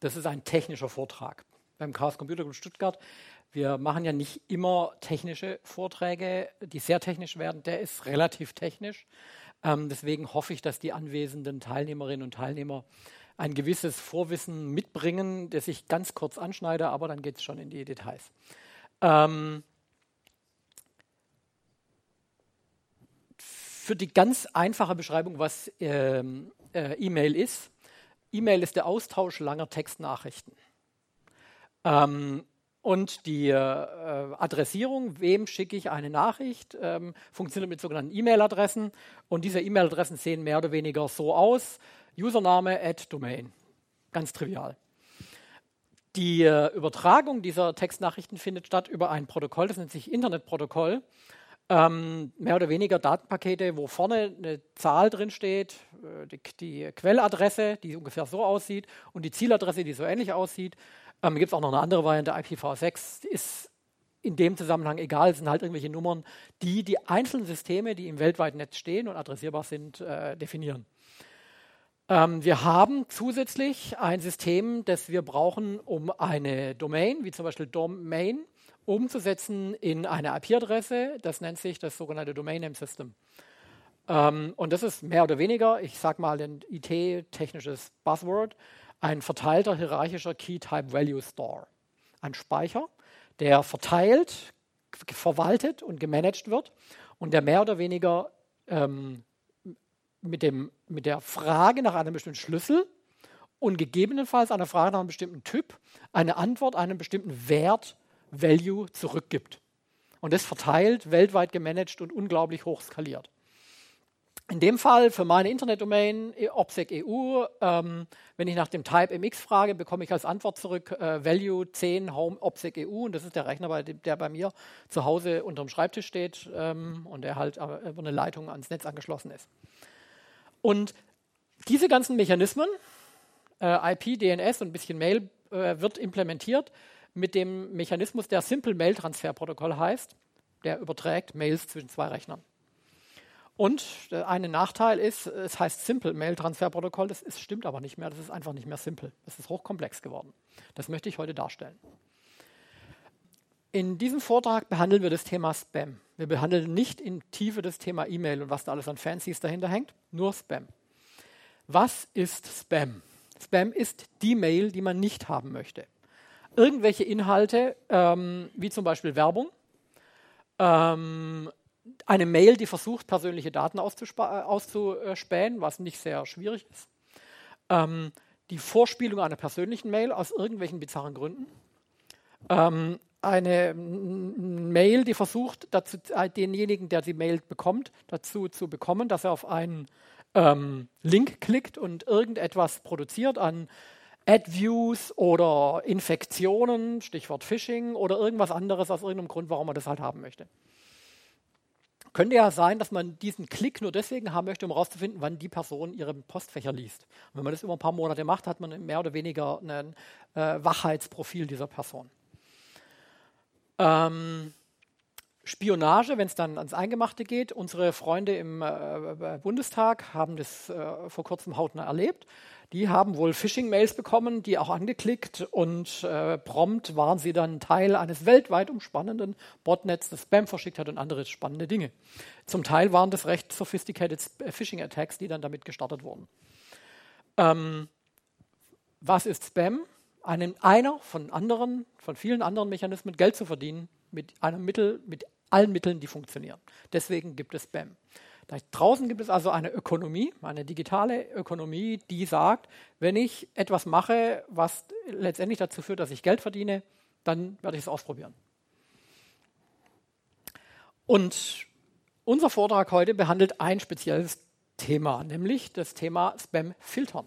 Das ist ein technischer Vortrag beim Chaos Computer Club Stuttgart. Wir machen ja nicht immer technische Vorträge, die sehr technisch werden. Der ist relativ technisch. Ähm, deswegen hoffe ich, dass die anwesenden Teilnehmerinnen und Teilnehmer ein gewisses Vorwissen mitbringen, das ich ganz kurz anschneide, aber dann geht es schon in die Details. Ähm, für die ganz einfache Beschreibung, was ähm, äh, E-Mail ist. E-Mail ist der Austausch langer Textnachrichten. Ähm, und die äh, Adressierung, wem schicke ich eine Nachricht, ähm, funktioniert mit sogenannten E-Mail-Adressen. Und diese E-Mail-Adressen sehen mehr oder weniger so aus. Username at Domain. Ganz trivial. Die äh, Übertragung dieser Textnachrichten findet statt über ein Protokoll, das nennt sich Internetprotokoll. Ähm, mehr oder weniger Datenpakete, wo vorne eine Zahl drin steht, äh, die, die, Quelladresse, die ungefähr so aussieht, und die Zieladresse, die so ähnlich aussieht. Ähm, Gibt es auch noch eine andere Variante, IPv6 ist in dem Zusammenhang egal, sind halt irgendwelche Nummern, die die einzelnen Systeme, die im weltweiten Netz stehen und adressierbar sind, äh, definieren. Ähm, wir haben zusätzlich ein System, das wir brauchen, um eine Domain, wie zum Beispiel Domain, umzusetzen in eine IP-Adresse. Das nennt sich das sogenannte Domain Name System. Ähm, und das ist mehr oder weniger, ich sage mal ein IT-technisches Buzzword, ein verteilter hierarchischer Key-Type-Value-Store. Ein Speicher, der verteilt, verwaltet und gemanagt wird und der mehr oder weniger ähm, mit, dem, mit der Frage nach einem bestimmten Schlüssel und gegebenenfalls einer Frage nach einem bestimmten Typ eine Antwort, einen bestimmten Wert, Value zurückgibt. Und das verteilt, weltweit gemanagt und unglaublich hoch skaliert. In dem Fall für meine Internetdomain OPSEC EU, ähm, wenn ich nach dem Type MX frage, bekomme ich als Antwort zurück äh, Value 10 Home OPSEC EU und das ist der Rechner, bei dem, der bei mir zu Hause unter dem Schreibtisch steht ähm, und der halt über eine Leitung ans Netz angeschlossen ist. Und diese ganzen Mechanismen, äh, IP, DNS und ein bisschen Mail, äh, wird implementiert mit dem Mechanismus, der Simple Mail Transfer Protokoll heißt, der überträgt Mails zwischen zwei Rechnern. Und äh, ein Nachteil ist, es heißt Simple Mail Transfer Protokoll, das ist, stimmt aber nicht mehr, das ist einfach nicht mehr simple. Das ist hochkomplex geworden. Das möchte ich heute darstellen. In diesem Vortrag behandeln wir das Thema Spam. Wir behandeln nicht in Tiefe das Thema E-Mail und was da alles an Fancies dahinter hängt, nur Spam. Was ist Spam? Spam ist die Mail, die man nicht haben möchte. Irgendwelche Inhalte, ähm, wie zum Beispiel Werbung, ähm, eine Mail, die versucht, persönliche Daten auszuspähen, was nicht sehr schwierig ist. Ähm, die Vorspielung einer persönlichen Mail aus irgendwelchen bizarren Gründen. Ähm, eine Mail, die versucht, dazu, äh, denjenigen, der die Mail bekommt, dazu zu bekommen, dass er auf einen ähm, Link klickt und irgendetwas produziert an Ad-Views oder Infektionen, Stichwort Phishing oder irgendwas anderes aus irgendeinem Grund, warum man das halt haben möchte. Könnte ja sein, dass man diesen Klick nur deswegen haben möchte, um herauszufinden, wann die Person ihre Postfächer liest. Und wenn man das über ein paar Monate macht, hat man mehr oder weniger ein äh, Wachheitsprofil dieser Person. Ähm, Spionage, wenn es dann ans Eingemachte geht. Unsere Freunde im äh, Bundestag haben das äh, vor kurzem hautnah erlebt. Die haben wohl Phishing-Mails bekommen, die auch angeklickt und äh, prompt waren sie dann Teil eines weltweit umspannenden Botnets, das Spam verschickt hat und andere spannende Dinge. Zum Teil waren das recht sophisticated äh, Phishing-Attacks, die dann damit gestartet wurden. Ähm, was ist Spam? Einen, einer von anderen, von vielen anderen Mechanismen Geld zu verdienen mit einem Mittel, mit allen Mitteln, die funktionieren. Deswegen gibt es Spam. Da draußen gibt es also eine Ökonomie, eine digitale Ökonomie, die sagt, wenn ich etwas mache, was letztendlich dazu führt, dass ich Geld verdiene, dann werde ich es ausprobieren. Und unser Vortrag heute behandelt ein spezielles Thema, nämlich das Thema Spam-Filtern.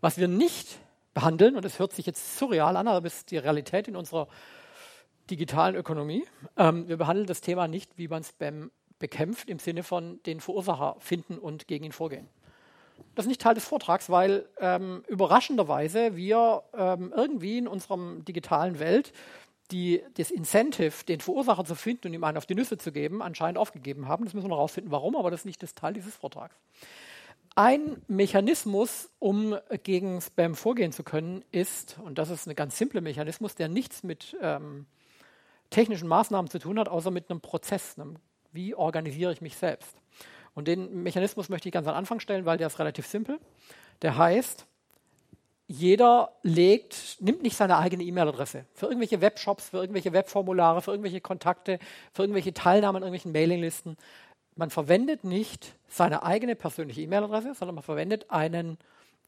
Was wir nicht behandeln, und es hört sich jetzt surreal an, aber es ist die Realität in unserer digitalen Ökonomie, ähm, wir behandeln das Thema nicht, wie man Spam bekämpft im Sinne von den Verursacher finden und gegen ihn vorgehen. Das ist nicht Teil des Vortrags, weil ähm, überraschenderweise wir ähm, irgendwie in unserer digitalen Welt die, das Incentive, den Verursacher zu finden und ihm einen auf die Nüsse zu geben, anscheinend aufgegeben haben. Das müssen wir noch herausfinden, warum, aber das ist nicht das Teil dieses Vortrags. ein Mechanismus, um gegen Spam vorgehen zu können, ist, und das ist ein ganz simpler Mechanismus, der nichts mit ähm, technischen Maßnahmen zu tun hat, außer mit einem Prozess. Einem, wie organisiere ich mich selbst? Und den Mechanismus möchte ich ganz am Anfang stellen, weil der ist relativ simpel. Der heißt, jeder legt, nimmt nicht seine eigene E-Mail-Adresse für irgendwelche Webshops, für irgendwelche Webformulare, für irgendwelche Kontakte, für irgendwelche Teilnahmen an irgendwelchen Mailinglisten. Man verwendet nicht seine eigene persönliche E-Mail-Adresse, sondern man verwendet einen,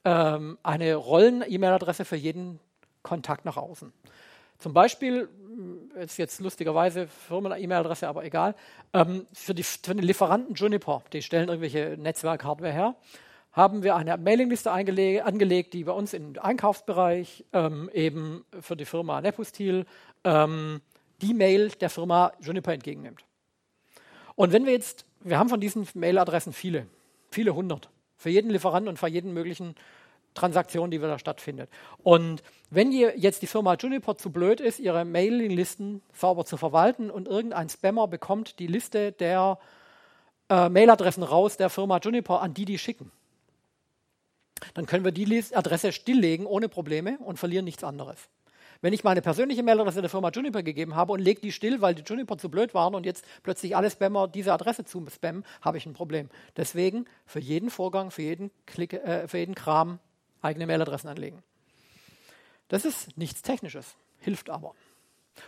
ähm, eine Rollen-E-Mail-Adresse für jeden Kontakt nach außen. Zum Beispiel, ist jetzt lustigerweise Firmen-E-Mail-Adresse, aber egal, ähm, für, die, für den Lieferanten Juniper, die stellen irgendwelche Netzwerk-Hardware her haben wir eine Mailingliste angelegt, die bei uns im Einkaufsbereich ähm, eben für die Firma Nepustil ähm, die Mail der Firma Juniper entgegennimmt. Und wenn wir jetzt, wir haben von diesen Mailadressen viele, viele hundert, für jeden Lieferanten und für jeden möglichen Transaktion, die da stattfindet. Und wenn jetzt die Firma Juniper zu blöd ist, ihre Mailinglisten sauber zu verwalten und irgendein Spammer bekommt die Liste der äh, Mailadressen raus der Firma Juniper, an die die schicken, dann können wir die Adresse stilllegen ohne Probleme und verlieren nichts anderes. Wenn ich meine persönliche Mailadresse der Firma Juniper gegeben habe und lege die still, weil die Juniper zu blöd waren und jetzt plötzlich alle Spammer diese Adresse zu spammen, habe ich ein Problem. Deswegen für jeden Vorgang, für jeden, Klick, äh, für jeden Kram eigene Mailadressen anlegen. Das ist nichts Technisches, hilft aber.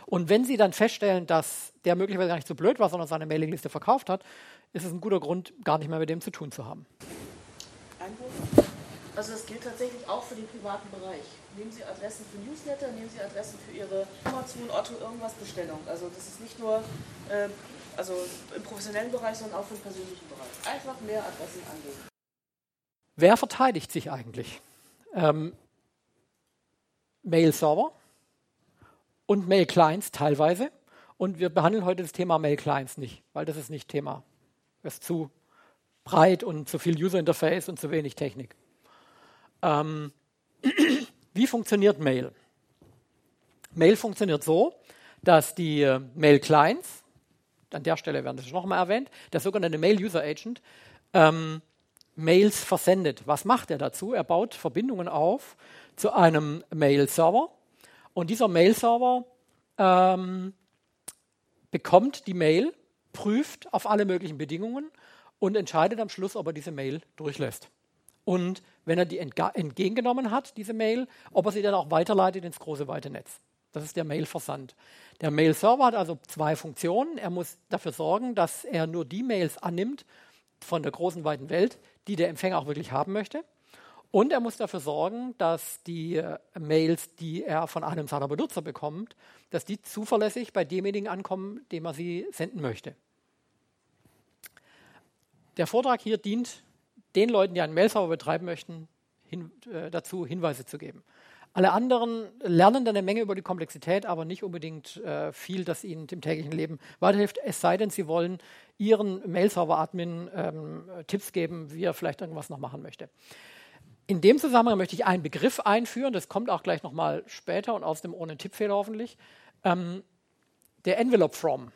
Und wenn Sie dann feststellen, dass der möglicherweise gar nicht so blöd war, sondern seine Mailingliste verkauft hat, ist es ein guter Grund, gar nicht mehr mit dem zu tun zu haben. Einwurf? Also das gilt tatsächlich auch für den privaten Bereich. Nehmen Sie Adressen für Newsletter, nehmen Sie Adressen für Ihre Amazon, Otto, irgendwas Bestellung. Also das ist nicht nur äh, also im professionellen Bereich, sondern auch für den persönlichen Bereich. Einfach mehr Adressen anlegen. Wer verteidigt sich eigentlich? Ähm, Mail-Server und Mail-Clients teilweise. Und wir behandeln heute das Thema Mail-Clients nicht, weil das ist nicht Thema. Das ist zu breit und zu viel User-Interface und zu wenig Technik. Ähm, wie funktioniert Mail? Mail funktioniert so, dass die äh, Mail-Clients, an der Stelle werden das nochmal erwähnt, der sogenannte Mail-User-Agent, ähm, Mails versendet. Was macht er dazu? Er baut Verbindungen auf zu einem Mail-Server und dieser Mail-Server ähm, bekommt die Mail, prüft auf alle möglichen Bedingungen und entscheidet am Schluss, ob er diese Mail durchlässt. Und wenn er die entgegengenommen hat, diese Mail, ob er sie dann auch weiterleitet ins große weite Netz. Das ist der Mail-Versand. Der Mail-Server hat also zwei Funktionen. Er muss dafür sorgen, dass er nur die Mails annimmt von der großen weiten Welt, die der Empfänger auch wirklich haben möchte. Und er muss dafür sorgen, dass die äh, Mails, die er von einem seiner Benutzer bekommt, dass die zuverlässig bei demjenigen ankommen, dem er sie senden möchte. Der Vortrag hier dient den Leuten, die einen Mail-Server betreiben möchten, hin, äh, dazu Hinweise zu geben. Alle anderen lernen dann eine Menge über die Komplexität, aber nicht unbedingt äh, viel, das ihnen im täglichen Leben weiterhilft, es sei denn, sie wollen ihren Mail-Server-Admin ähm, Tipps geben, wie er vielleicht irgendwas noch machen möchte. In dem Zusammenhang möchte ich einen Begriff einführen, das kommt auch gleich nochmal später und aus dem ohne Tippfehler hoffentlich. Ähm, der Envelope From.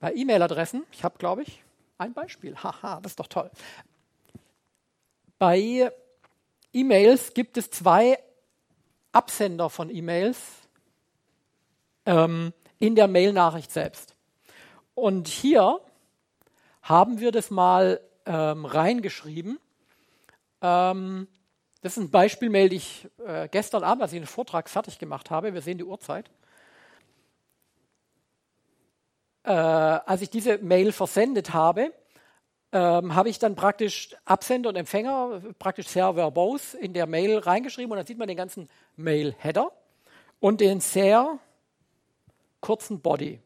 Bei E-Mail-Adressen, ich habe, glaube ich, ein Beispiel. Haha, das ist doch toll. Bei E-Mails gibt es zwei Absender von E-Mails ähm, in der Mail-Nachricht selbst. Und hier haben wir das mal ähm, reingeschrieben. Ähm, das ist ein Beispiel-Mail, die ich äh, gestern Abend, als ich den Vortrag fertig gemacht habe, wir sehen die Uhrzeit, äh, als ich diese Mail versendet habe, ähm, habe ich dann praktisch Absender und Empfänger, praktisch sehr verbose, in der Mail reingeschrieben und dann sieht man den ganzen Mail-Header und den sehr kurzen Body.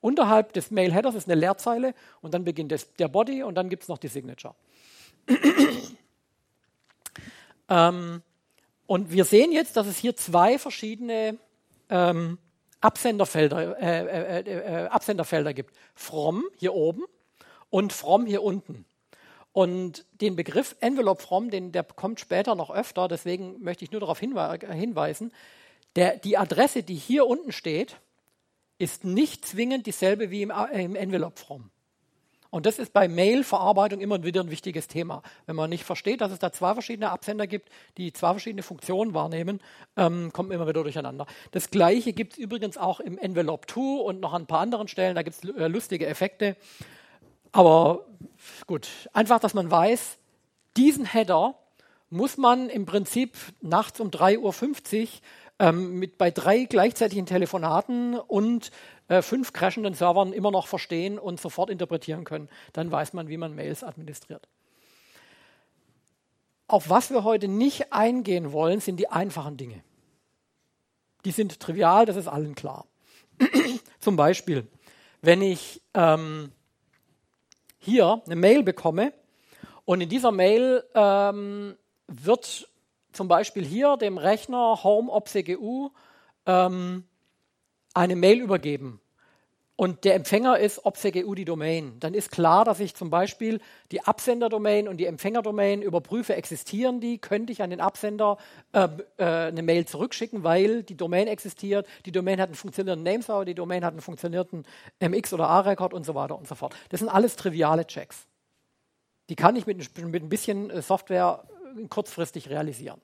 Unterhalb des Mail-Headers ist eine Leerzeile und dann beginnt das, der Body und dann gibt es noch die Signature. ähm, und wir sehen jetzt, dass es hier zwei verschiedene ähm, Absenderfelder, äh, äh, äh, Absenderfelder gibt. From hier oben und From hier unten. Und den Begriff Envelope From, den, der kommt später noch öfter, deswegen möchte ich nur darauf hinwe hinweisen, der, die Adresse, die hier unten steht, ist nicht zwingend dieselbe wie im, im Envelope From. Und das ist bei Mail-Verarbeitung immer wieder ein wichtiges Thema. Wenn man nicht versteht, dass es da zwei verschiedene Absender gibt, die zwei verschiedene Funktionen wahrnehmen, ähm, kommt man immer wieder durcheinander. Das gleiche gibt es übrigens auch im Envelope 2 und noch an ein paar anderen Stellen. Da gibt es äh, lustige Effekte. Aber gut, einfach, dass man weiß, diesen Header muss man im Prinzip nachts um 3.50 Uhr ähm, mit bei drei gleichzeitigen Telefonaten und äh, fünf crashenden Servern immer noch verstehen und sofort interpretieren können. Dann weiß man, wie man Mails administriert. Auf was wir heute nicht eingehen wollen, sind die einfachen Dinge. Die sind trivial, das ist allen klar. Zum Beispiel, wenn ich ähm, hier eine Mail bekomme. Und in dieser Mail ähm, wird zum Beispiel hier dem Rechner Home OpCGU ähm, eine Mail übergeben und der Empfänger ist OpCGU die Domain, dann ist klar, dass ich zum Beispiel die Absenderdomain und die Empfängerdomain überprüfe, existieren die, könnte ich an den Absender äh, äh, eine Mail zurückschicken, weil die Domain existiert, die Domain hat einen funktionierenden Nameserver, die Domain hat einen funktionierenden MX oder A-Record und so weiter und so fort. Das sind alles triviale Checks. Die kann ich mit, mit ein bisschen äh, Software kurzfristig realisieren.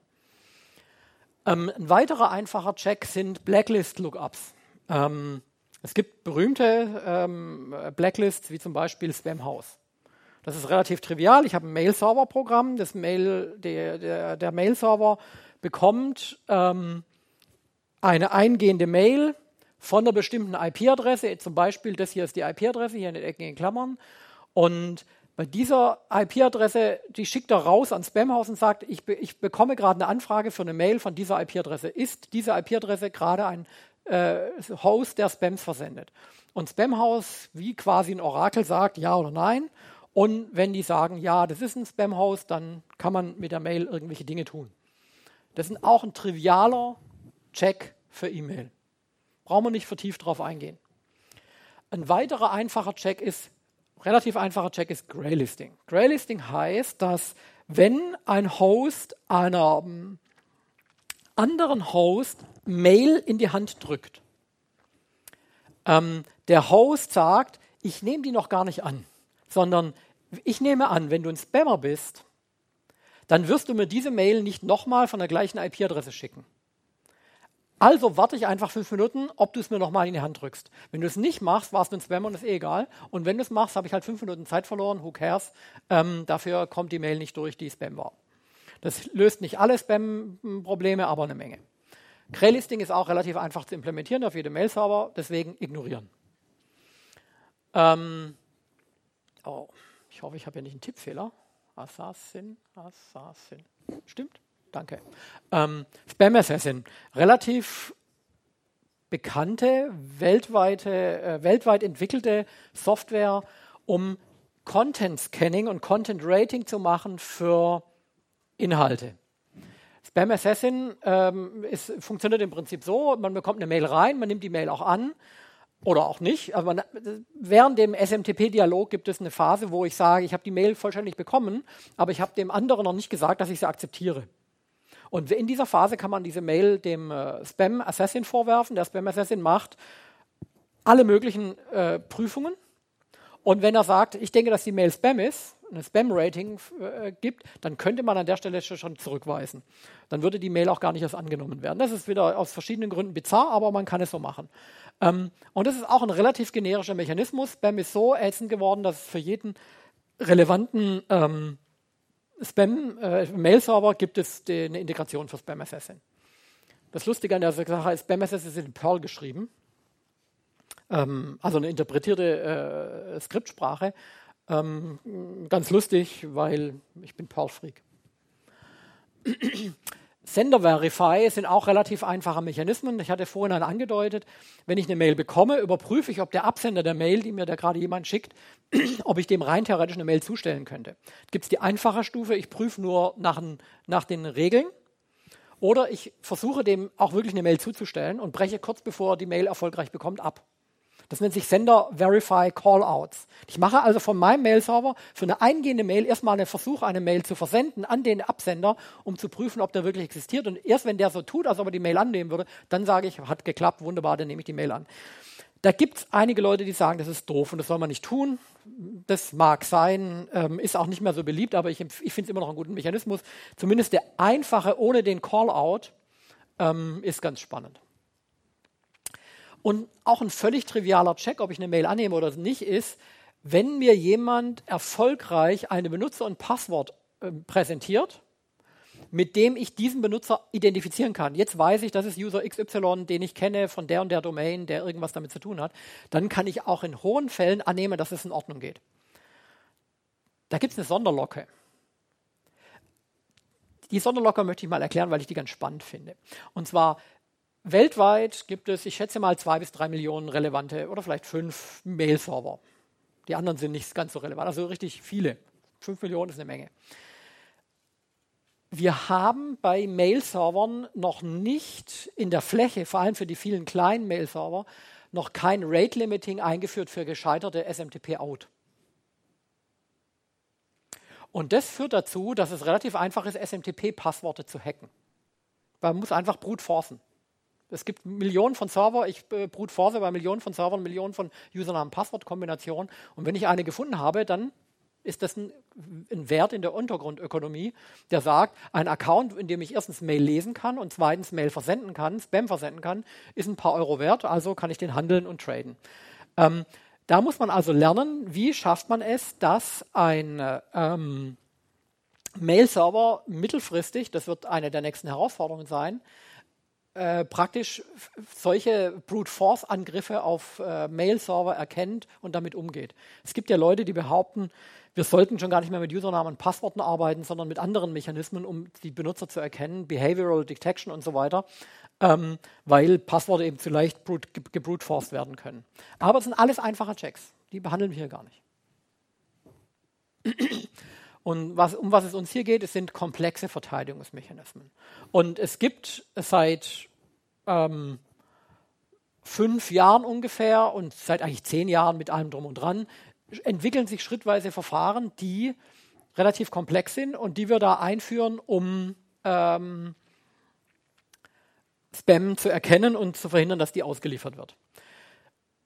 Ähm, ein weiterer einfacher Check sind Blacklist-Lookups. Ähm, es gibt berühmte ähm, Blacklists, wie zum Beispiel Spamhaus. Das ist relativ trivial. Ich habe ein Mail-Server-Programm. Mail, der, der, der Mail-Server bekommt ähm, eine eingehende Mail von einer bestimmten IP-Adresse. Zum Beispiel, das hier ist die IP-Adresse, hier in den Ecken in Klammern. Und bei dieser IP-Adresse, die schickt er raus ans Spamhaus und sagt, ich, be ich bekomme gerade eine Anfrage für eine Mail von dieser IP-Adresse. Ist diese IP-Adresse gerade ein äh, Host, der Spams versendet? Und Spamhaus, wie quasi ein Orakel, sagt ja oder nein. Und wenn die sagen, ja, das ist ein Spamhaus, dann kann man mit der Mail irgendwelche Dinge tun. Das ist auch ein trivialer Check für E-Mail. Brauchen wir nicht vertieft drauf eingehen. Ein weiterer einfacher Check ist, relativ einfacher Check ist Graylisting. Graylisting heißt, dass wenn ein Host einer ähm, anderen Host Mail in die Hand drückt, ähm, der Host sagt, ich nehme die noch gar nicht an, sondern ich nehme an, wenn du ein Spammer bist, dann wirst du mir diese Mail nicht nochmal von der gleichen IP-Adresse schicken. Also warte ich einfach fünf Minuten, ob du es mir nochmal in die Hand drückst. Wenn du es nicht machst, war es ein Spam und ist eh egal. Und wenn du es machst, habe ich halt fünf Minuten Zeit verloren, who cares. Ähm, dafür kommt die Mail nicht durch, die Spam war. Das löst nicht alle Spam-Probleme, aber eine Menge. Graylisting ist auch relativ einfach zu implementieren auf jedem Mail-Server, deswegen ignorieren. Ähm, oh, ich hoffe, ich habe hier nicht einen Tippfehler. Assassin, Assassin. Stimmt? Danke. Ähm, Spam Assassin, relativ bekannte, weltweite, äh, weltweit entwickelte Software, um Content Scanning und Content Rating zu machen für Inhalte. Spam Assassin ähm, ist, funktioniert im Prinzip so: Man bekommt eine Mail rein, man nimmt die Mail auch an oder auch nicht. Aber man, während dem SMTP-Dialog gibt es eine Phase, wo ich sage, ich habe die Mail vollständig bekommen, aber ich habe dem anderen noch nicht gesagt, dass ich sie akzeptiere. Und in dieser Phase kann man diese Mail dem äh, Spam Assassin vorwerfen. Der Spam Assassin macht alle möglichen äh, Prüfungen. Und wenn er sagt, ich denke, dass die Mail Spam ist, ein Spam-Rating äh, gibt, dann könnte man an der Stelle schon zurückweisen. Dann würde die Mail auch gar nicht erst angenommen werden. Das ist wieder aus verschiedenen Gründen bizarr, aber man kann es so machen. Ähm, und das ist auch ein relativ generischer Mechanismus. Spam ist so ätzend geworden, dass es für jeden relevanten ähm, Spam-Mail-Server äh, gibt es die, eine Integration für Spam Assassin. Das Lustige an der Sache ist, Spam Assassin ist in Perl geschrieben, ähm, also eine interpretierte äh, Skriptsprache. Ähm, ganz lustig, weil ich bin Perl-Freak. Sender Verify sind auch relativ einfache Mechanismen. Ich hatte vorhin angedeutet, wenn ich eine Mail bekomme, überprüfe ich, ob der Absender der Mail, die mir da gerade jemand schickt, ob ich dem rein theoretisch eine Mail zustellen könnte. Gibt es die einfache Stufe, ich prüfe nur nach, nach den Regeln. Oder ich versuche dem auch wirklich eine Mail zuzustellen und breche kurz bevor die Mail erfolgreich bekommt ab. Das nennt sich Sender Verify Callouts. Ich mache also von meinem Mail-Server für eine eingehende Mail erstmal einen Versuch, eine Mail zu versenden an den Absender, um zu prüfen, ob der wirklich existiert. Und erst wenn der so tut, als ob er die Mail annehmen würde, dann sage ich, hat geklappt, wunderbar, dann nehme ich die Mail an. Da gibt es einige Leute, die sagen, das ist doof und das soll man nicht tun. Das mag sein, ähm, ist auch nicht mehr so beliebt, aber ich, ich finde es immer noch einen guten Mechanismus. Zumindest der einfache ohne den Call-out ähm, ist ganz spannend. Und auch ein völlig trivialer Check, ob ich eine Mail annehme oder nicht, ist, wenn mir jemand erfolgreich eine Benutzer- und Passwort äh, präsentiert, mit dem ich diesen Benutzer identifizieren kann. Jetzt weiß ich, das ist User XY, den ich kenne von der und der Domain, der irgendwas damit zu tun hat. Dann kann ich auch in hohen Fällen annehmen, dass es in Ordnung geht. Da gibt es eine Sonderlocke. Die Sonderlocke möchte ich mal erklären, weil ich die ganz spannend finde. Und zwar weltweit gibt es, ich schätze mal, zwei bis drei Millionen relevante oder vielleicht fünf Mail-Server. Die anderen sind nicht ganz so relevant, also richtig viele. Fünf Millionen ist eine Menge. Wir haben bei Mail-Servern noch nicht in der Fläche, vor allem für die vielen kleinen Mail-Server, noch kein Rate-Limiting eingeführt für gescheiterte SMTP-Out. Und das führt dazu, dass es relativ einfach ist, SMTP-Passworte zu hacken. Man muss einfach brute forcen. Es gibt Millionen von Server, ich äh, brute force bei Millionen von Servern, Millionen von Usernamen-Passwort-Kombinationen. Und wenn ich eine gefunden habe, dann ist das ein, ein, Wert in der Untergrundökonomie, der sagt, ein Account, in dem ich erstens Mail lesen kann und zweitens Mail versenden kann, Spam versenden kann, ist ein paar Euro wert, also kann ich den handeln und traden. Ähm, da muss man also lernen, wie schafft man es, dass ein ähm, Mail-Server mittelfristig, das wird eine der nächsten Herausforderungen sein, äh, praktisch solche Brute Force Angriffe auf äh, Mail-Server erkennt und damit umgeht. Es gibt ja Leute, die behaupten, wir sollten schon gar nicht mehr mit Usernamen und Passworten arbeiten, sondern mit anderen Mechanismen, um die Benutzer zu erkennen, Behavioral Detection und so weiter, ähm, weil Passworte eben zu leicht gebrute werden können. Aber es sind alles einfache Checks, die behandeln wir hier gar nicht. Und was, um was es uns hier geht, es sind komplexe Verteidigungsmechanismen. Und es gibt seit ähm, fünf Jahren ungefähr und seit eigentlich zehn Jahren mit allem drum und dran entwickeln sich schrittweise Verfahren, die relativ komplex sind und die wir da einführen, um ähm, Spam zu erkennen und zu verhindern, dass die ausgeliefert wird.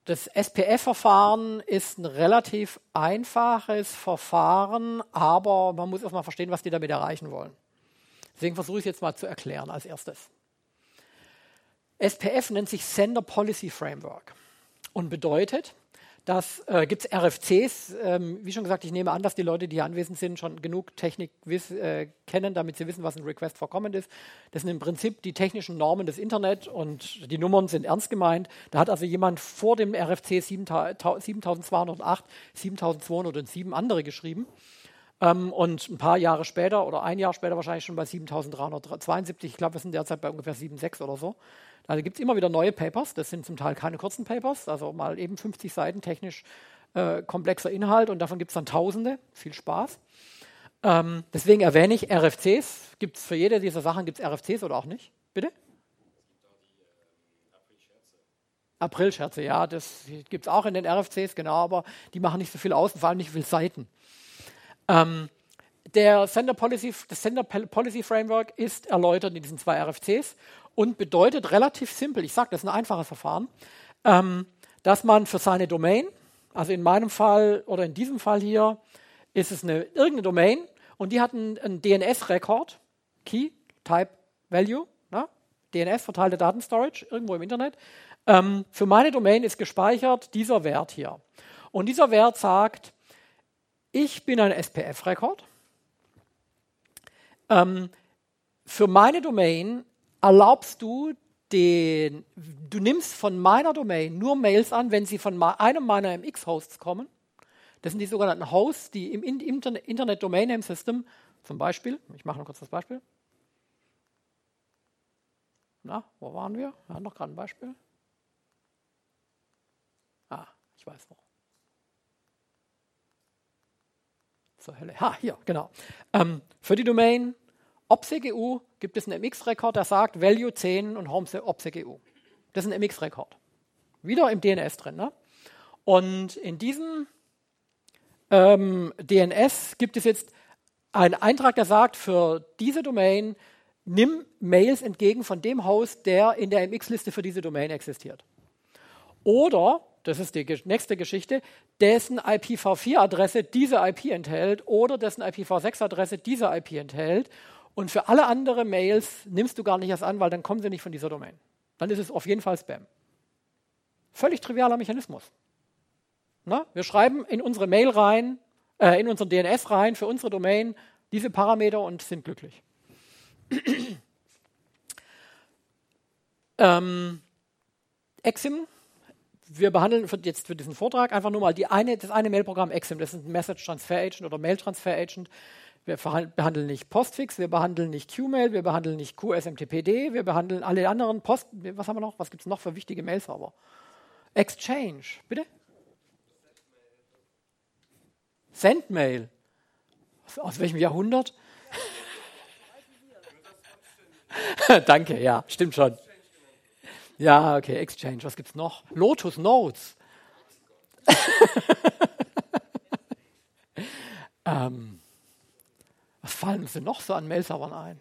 Das SPF-Verfahren ist ein relativ einfaches Verfahren, aber man muss erstmal verstehen, was die damit erreichen wollen. Deswegen versuche ich es jetzt mal zu erklären als erstes. SPF nennt sich Sender Policy Framework und bedeutet, das äh, gibt es RFCs. Ähm, wie schon gesagt, ich nehme an, dass die Leute, die hier anwesend sind, schon genug Technik äh, kennen, damit sie wissen, was ein Request for Comment ist. Das sind im Prinzip die technischen Normen des Internet und die Nummern sind ernst gemeint. Da hat also jemand vor dem RFC 7208, 7207 andere geschrieben. Ähm, und ein paar Jahre später oder ein Jahr später wahrscheinlich schon bei 7372. Ich glaube, wir sind derzeit bei ungefähr 7,6 oder so. Da gibt es immer wieder neue Papers, das sind zum Teil keine kurzen Papers, also mal eben 50 Seiten technisch äh, komplexer Inhalt und davon gibt es dann Tausende. Viel Spaß. Ähm, deswegen erwähne ich RFCs. Gibt es für jede dieser Sachen gibt's RFCs oder auch nicht? Bitte? April-Scherze, ja, das gibt es auch in den RFCs, genau, aber die machen nicht so viel aus und vor allem nicht so viele Seiten. Ähm, der Sender Policy, das Sender Policy Framework ist erläutert in diesen zwei RFCs und bedeutet relativ simpel, ich sage, das ist ein einfaches Verfahren, ähm, dass man für seine Domain, also in meinem Fall oder in diesem Fall hier, ist es eine, irgendeine Domain und die hat einen, einen DNS-Rekord, Key, Type, Value, ne? DNS, verteilte Datenstorage, irgendwo im Internet. Ähm, für meine Domain ist gespeichert dieser Wert hier. Und dieser Wert sagt, ich bin ein SPF-Rekord. Ähm, für meine Domain erlaubst du den, du nimmst von meiner Domain nur Mails an, wenn sie von einem meiner MX-Hosts kommen. Das sind die sogenannten Hosts, die im Internet Domain Name System, zum Beispiel, ich mache noch kurz das Beispiel. Na, wo waren wir? Wir haben noch gerade ein Beispiel. Ah, ich weiß wo. Zur Hölle. Ha, hier, genau. Ähm, für die Domain OPSEGU gibt es einen MX-Rekord, der sagt Value 10 und Home OPSEGU. Das ist ein MX-Rekord. Wieder im DNS drin. Ne? Und in diesem ähm, DNS gibt es jetzt einen Eintrag, der sagt, für diese Domain nimm Mails entgegen von dem Host, der in der MX-Liste für diese Domain existiert. Oder, das ist die nächste Geschichte, dessen IPv4-Adresse diese IP enthält oder dessen IPv6-Adresse diese IP enthält. Und für alle anderen Mails nimmst du gar nicht erst an, weil dann kommen sie nicht von dieser Domain. Dann ist es auf jeden Fall Spam. Völlig trivialer Mechanismus. Na, wir schreiben in unsere Mail rein, äh, in unseren DNS rein für unsere Domain diese Parameter und sind glücklich. ähm, Exim, wir behandeln für jetzt für diesen Vortrag einfach nur mal eine, das eine Mailprogramm Exim, das ist ein Message Transfer Agent oder Mail Transfer Agent. Wir behandeln nicht Postfix, wir behandeln nicht Qmail, wir behandeln nicht QSMTPD, wir behandeln alle anderen Post. Was haben wir noch? Was gibt es noch für wichtige Mail-Server? Exchange, bitte? Sendmail. Aus welchem Jahrhundert? Danke, ja, stimmt schon. Ja, okay, Exchange. Was gibt's noch? Lotus Notes. ähm, fallen uns denn noch so an Mail-Servern ein?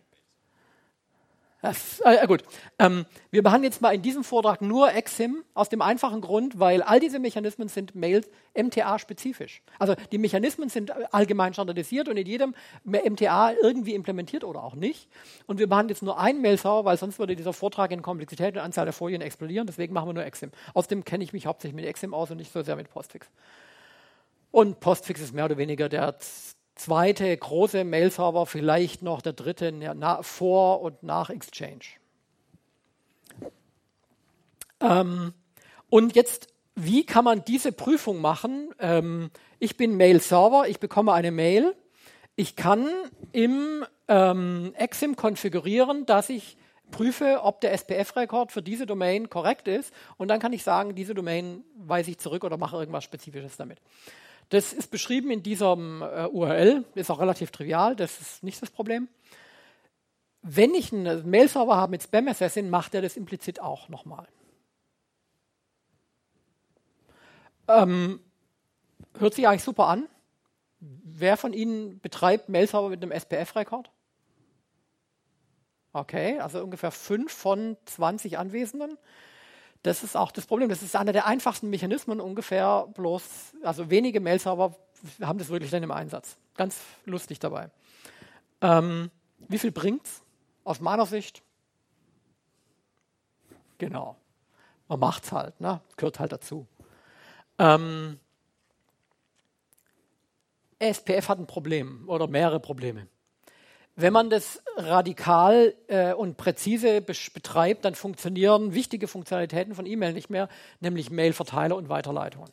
Das, äh, gut. Ähm, wir behandeln jetzt mal in diesem Vortrag nur Exim aus dem einfachen Grund, weil all diese Mechanismen sind Mails MTA-spezifisch. Also die Mechanismen sind allgemein standardisiert und in jedem MTA irgendwie implementiert oder auch nicht. Und wir behandeln jetzt nur einen Mail-Server, weil sonst würde dieser Vortrag in Komplexität und Anzahl der Folien explodieren. Deswegen machen wir nur Exim. Außerdem kenne ich mich hauptsächlich mit Exim aus und nicht so sehr mit Postfix. Und Postfix ist mehr oder weniger der zweite große Mail-Server, vielleicht noch der dritte na, vor und nach Exchange. Ähm, und jetzt, wie kann man diese Prüfung machen? Ähm, ich bin Mail-Server, ich bekomme eine Mail. Ich kann im ähm, Exim konfigurieren, dass ich prüfe, ob der SPF-Rekord für diese Domain korrekt ist. Und dann kann ich sagen, diese Domain weise ich zurück oder mache irgendwas Spezifisches damit. Das ist beschrieben in diesem äh, URL, ist auch relativ trivial, das ist nicht das Problem. Wenn ich einen Mail-Server habe mit Spam Assassin, macht er das implizit auch nochmal. Ähm, hört sich eigentlich super an. Wer von Ihnen betreibt Mail-Server mit einem SPF-Rekord? Okay, also ungefähr fünf von 20 Anwesenden. Das ist auch das Problem. Das ist einer der einfachsten Mechanismen ungefähr, bloß, also wenige Mail-Server haben das wirklich dann im Einsatz. Ganz lustig dabei. Ähm, wie viel bringt's? Aus meiner Sicht, genau. Man macht's halt, ne? Gehört halt dazu. Ähm, SPF hat ein Problem oder mehrere Probleme. Wenn man das radikal äh, und präzise betreibt, dann funktionieren wichtige Funktionalitäten von E-Mail nicht mehr, nämlich Mailverteiler und Weiterleitungen.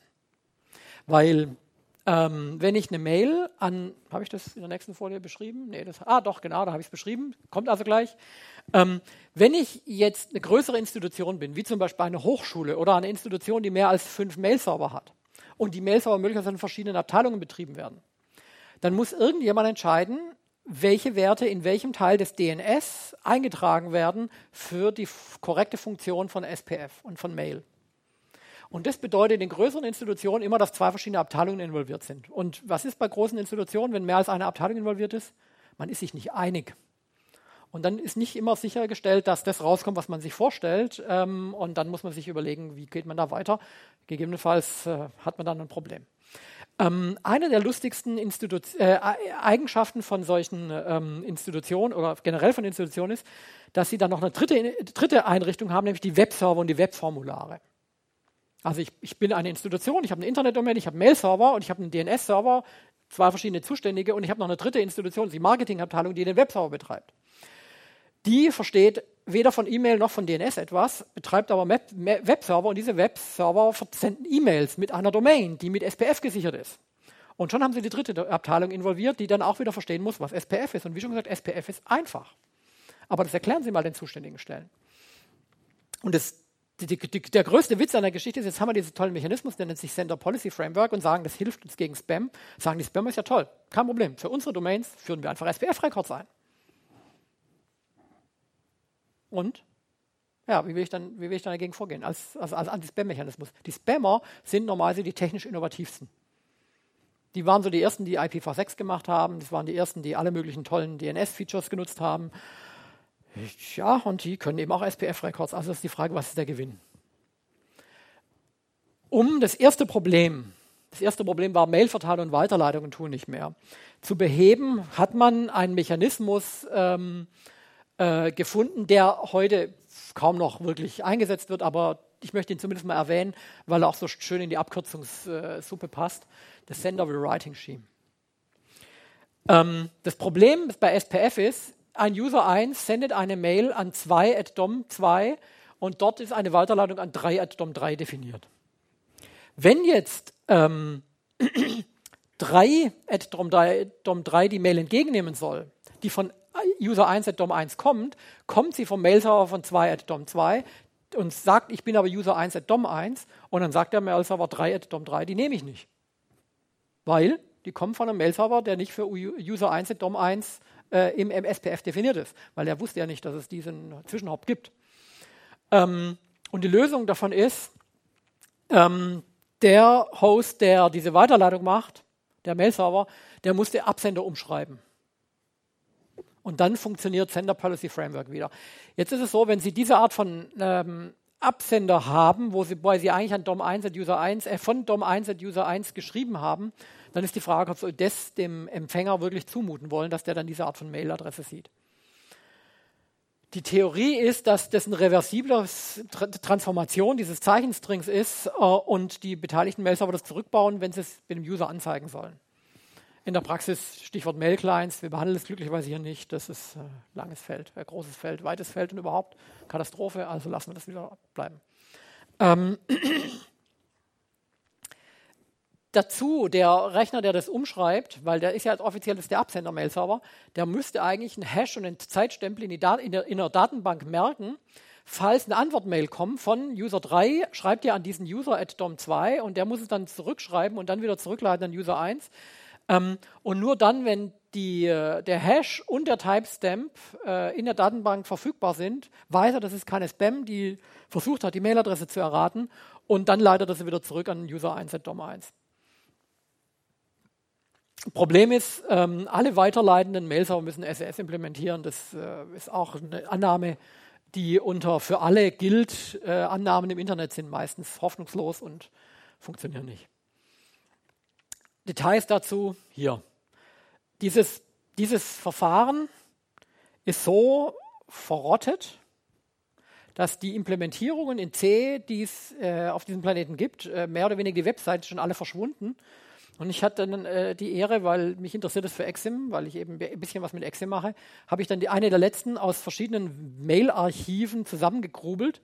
Weil ähm, wenn ich eine Mail an, habe ich das in der nächsten Folie beschrieben? Nee, das, ah doch, genau, da habe ich es beschrieben, kommt also gleich. Ähm, wenn ich jetzt eine größere Institution bin, wie zum Beispiel eine Hochschule oder eine Institution, die mehr als fünf Mail-Server hat und die Mail-Server möglicherweise in verschiedenen Abteilungen betrieben werden, dann muss irgendjemand entscheiden, welche Werte in welchem Teil des DNS eingetragen werden für die korrekte Funktion von SPF und von Mail. Und das bedeutet in größeren Institutionen immer, dass zwei verschiedene Abteilungen involviert sind. Und was ist bei großen Institutionen, wenn mehr als eine Abteilung involviert ist? Man ist sich nicht einig. Und dann ist nicht immer sichergestellt, dass das rauskommt, was man sich vorstellt. Ähm, und dann muss man sich überlegen, wie geht man da weiter. Gegebenenfalls äh, hat man dann ein Problem. Ähm, eine der lustigsten Institu äh, Eigenschaften von solchen ähm, Institutionen oder generell von Institutionen ist, dass sie dann noch eine dritte, dritte Einrichtung haben, nämlich die Webserver und die Webformulare. Also ich, ich bin eine Institution, ich habe eine Internetdomain, ich habe einen Mail-Server und ich habe einen DNS-Server, zwei verschiedene Zuständige und ich habe noch eine dritte Institution, die Marketingabteilung, die den Webserver betreibt. Die versteht weder von E-Mail noch von DNS etwas, betreibt aber Webserver und diese Webserver versenden E-Mails mit einer Domain, die mit SPF gesichert ist. Und schon haben sie die dritte Abteilung involviert, die dann auch wieder verstehen muss, was SPF ist. Und wie schon gesagt, SPF ist einfach. Aber das erklären Sie mal den zuständigen Stellen. Und das, die, die, der größte Witz an der Geschichte ist, jetzt haben wir diesen tollen Mechanismus, der nennt sich Sender Policy Framework und sagen, das hilft uns gegen Spam. Sagen die Spam ist ja toll, kein Problem. Für unsere Domains führen wir einfach SPF-Records ein. Und? Ja, wie will ich dann, wie will ich dann dagegen vorgehen? Als, als, als Anti-Spam-Mechanismus. Die Spammer sind normalerweise die technisch innovativsten. Die waren so die ersten, die IPv6 gemacht haben. Das waren die ersten, die alle möglichen tollen DNS-Features genutzt haben. Ja, und die können eben auch SPF-Records. Also ist die Frage, was ist der Gewinn? Um das erste Problem, das erste Problem war Mailverteilung und Weiterleitungen tun nicht mehr, zu beheben, hat man einen Mechanismus ähm, äh, gefunden, der heute kaum noch wirklich eingesetzt wird, aber ich möchte ihn zumindest mal erwähnen, weil er auch so schön in die Abkürzungssuppe passt, das Sender Rewriting Scheme. Ähm, das Problem bei SPF ist, ein User 1 sendet eine Mail an 2 at DOM2 und dort ist eine Weiterleitung an 3 at DOM3 definiert. Wenn jetzt ähm, 3 at DOM3, DOM3 die Mail entgegennehmen soll, die von User 1 at DOM1 kommt, kommt sie vom Mail-Server von 2 at DOM2 und sagt, ich bin aber User 1 at DOM1 und dann sagt der Mail-Server 3 at DOM3, die nehme ich nicht. Weil die kommen von einem Mail-Server, der nicht für User 1 at DOM1 äh, im MSPF definiert ist, weil er wusste ja nicht, dass es diesen Zwischenhaupt gibt. Ähm, und die Lösung davon ist, ähm, der Host, der diese Weiterleitung macht, der Mail-Server, der muss den Absender umschreiben. Und dann funktioniert Sender Policy Framework wieder. Jetzt ist es so, wenn Sie diese Art von ähm, Absender haben, wo Sie, wo Sie eigentlich an DOM1 at User 1, äh, von DOM1 at User 1 geschrieben haben, dann ist die Frage, ob Sie das dem Empfänger wirklich zumuten wollen, dass der dann diese Art von Mailadresse sieht. Die Theorie ist, dass das eine reversible Transformation dieses Zeichenstrings ist äh, und die beteiligten Mail-Server das zurückbauen, wenn sie es dem User anzeigen sollen in der Praxis, Stichwort Mail-Clients, wir behandeln es glücklicherweise hier nicht. Das ist äh, langes Feld, äh, großes Feld, weites Feld und überhaupt Katastrophe, also lassen wir das wieder bleiben. Ähm, dazu, der Rechner, der das umschreibt, weil der ist ja offiziell ist der Absender-Mail-Server, der müsste eigentlich einen Hash und einen Zeitstempel in, in, der, in der Datenbank merken, falls eine Antwortmail kommt von User 3, schreibt ihr an diesen User at DOM2 und der muss es dann zurückschreiben und dann wieder zurückleiten an User 1. Ähm, und nur dann, wenn die, äh, der Hash und der Timestamp äh, in der Datenbank verfügbar sind, weiß er, das ist keine Spam, die versucht hat, die Mailadresse zu erraten und dann leitet er sie wieder zurück an User 1 at DOM1. Problem ist, ähm, alle weiterleitenden Mailserver müssen SES implementieren. Das äh, ist auch eine Annahme, die unter für alle gilt. Äh, Annahmen im Internet sind meistens hoffnungslos und funktionieren nicht. Details dazu hier. Dieses, dieses Verfahren ist so verrottet, dass die Implementierungen in C, die es äh, auf diesem Planeten gibt, äh, mehr oder weniger die Websites schon alle verschwunden. Und ich hatte dann äh, die Ehre, weil mich interessiert es für Exim, weil ich eben ein bisschen was mit Exim mache, habe ich dann die eine der letzten aus verschiedenen Mail-Archiven zusammengegrubelt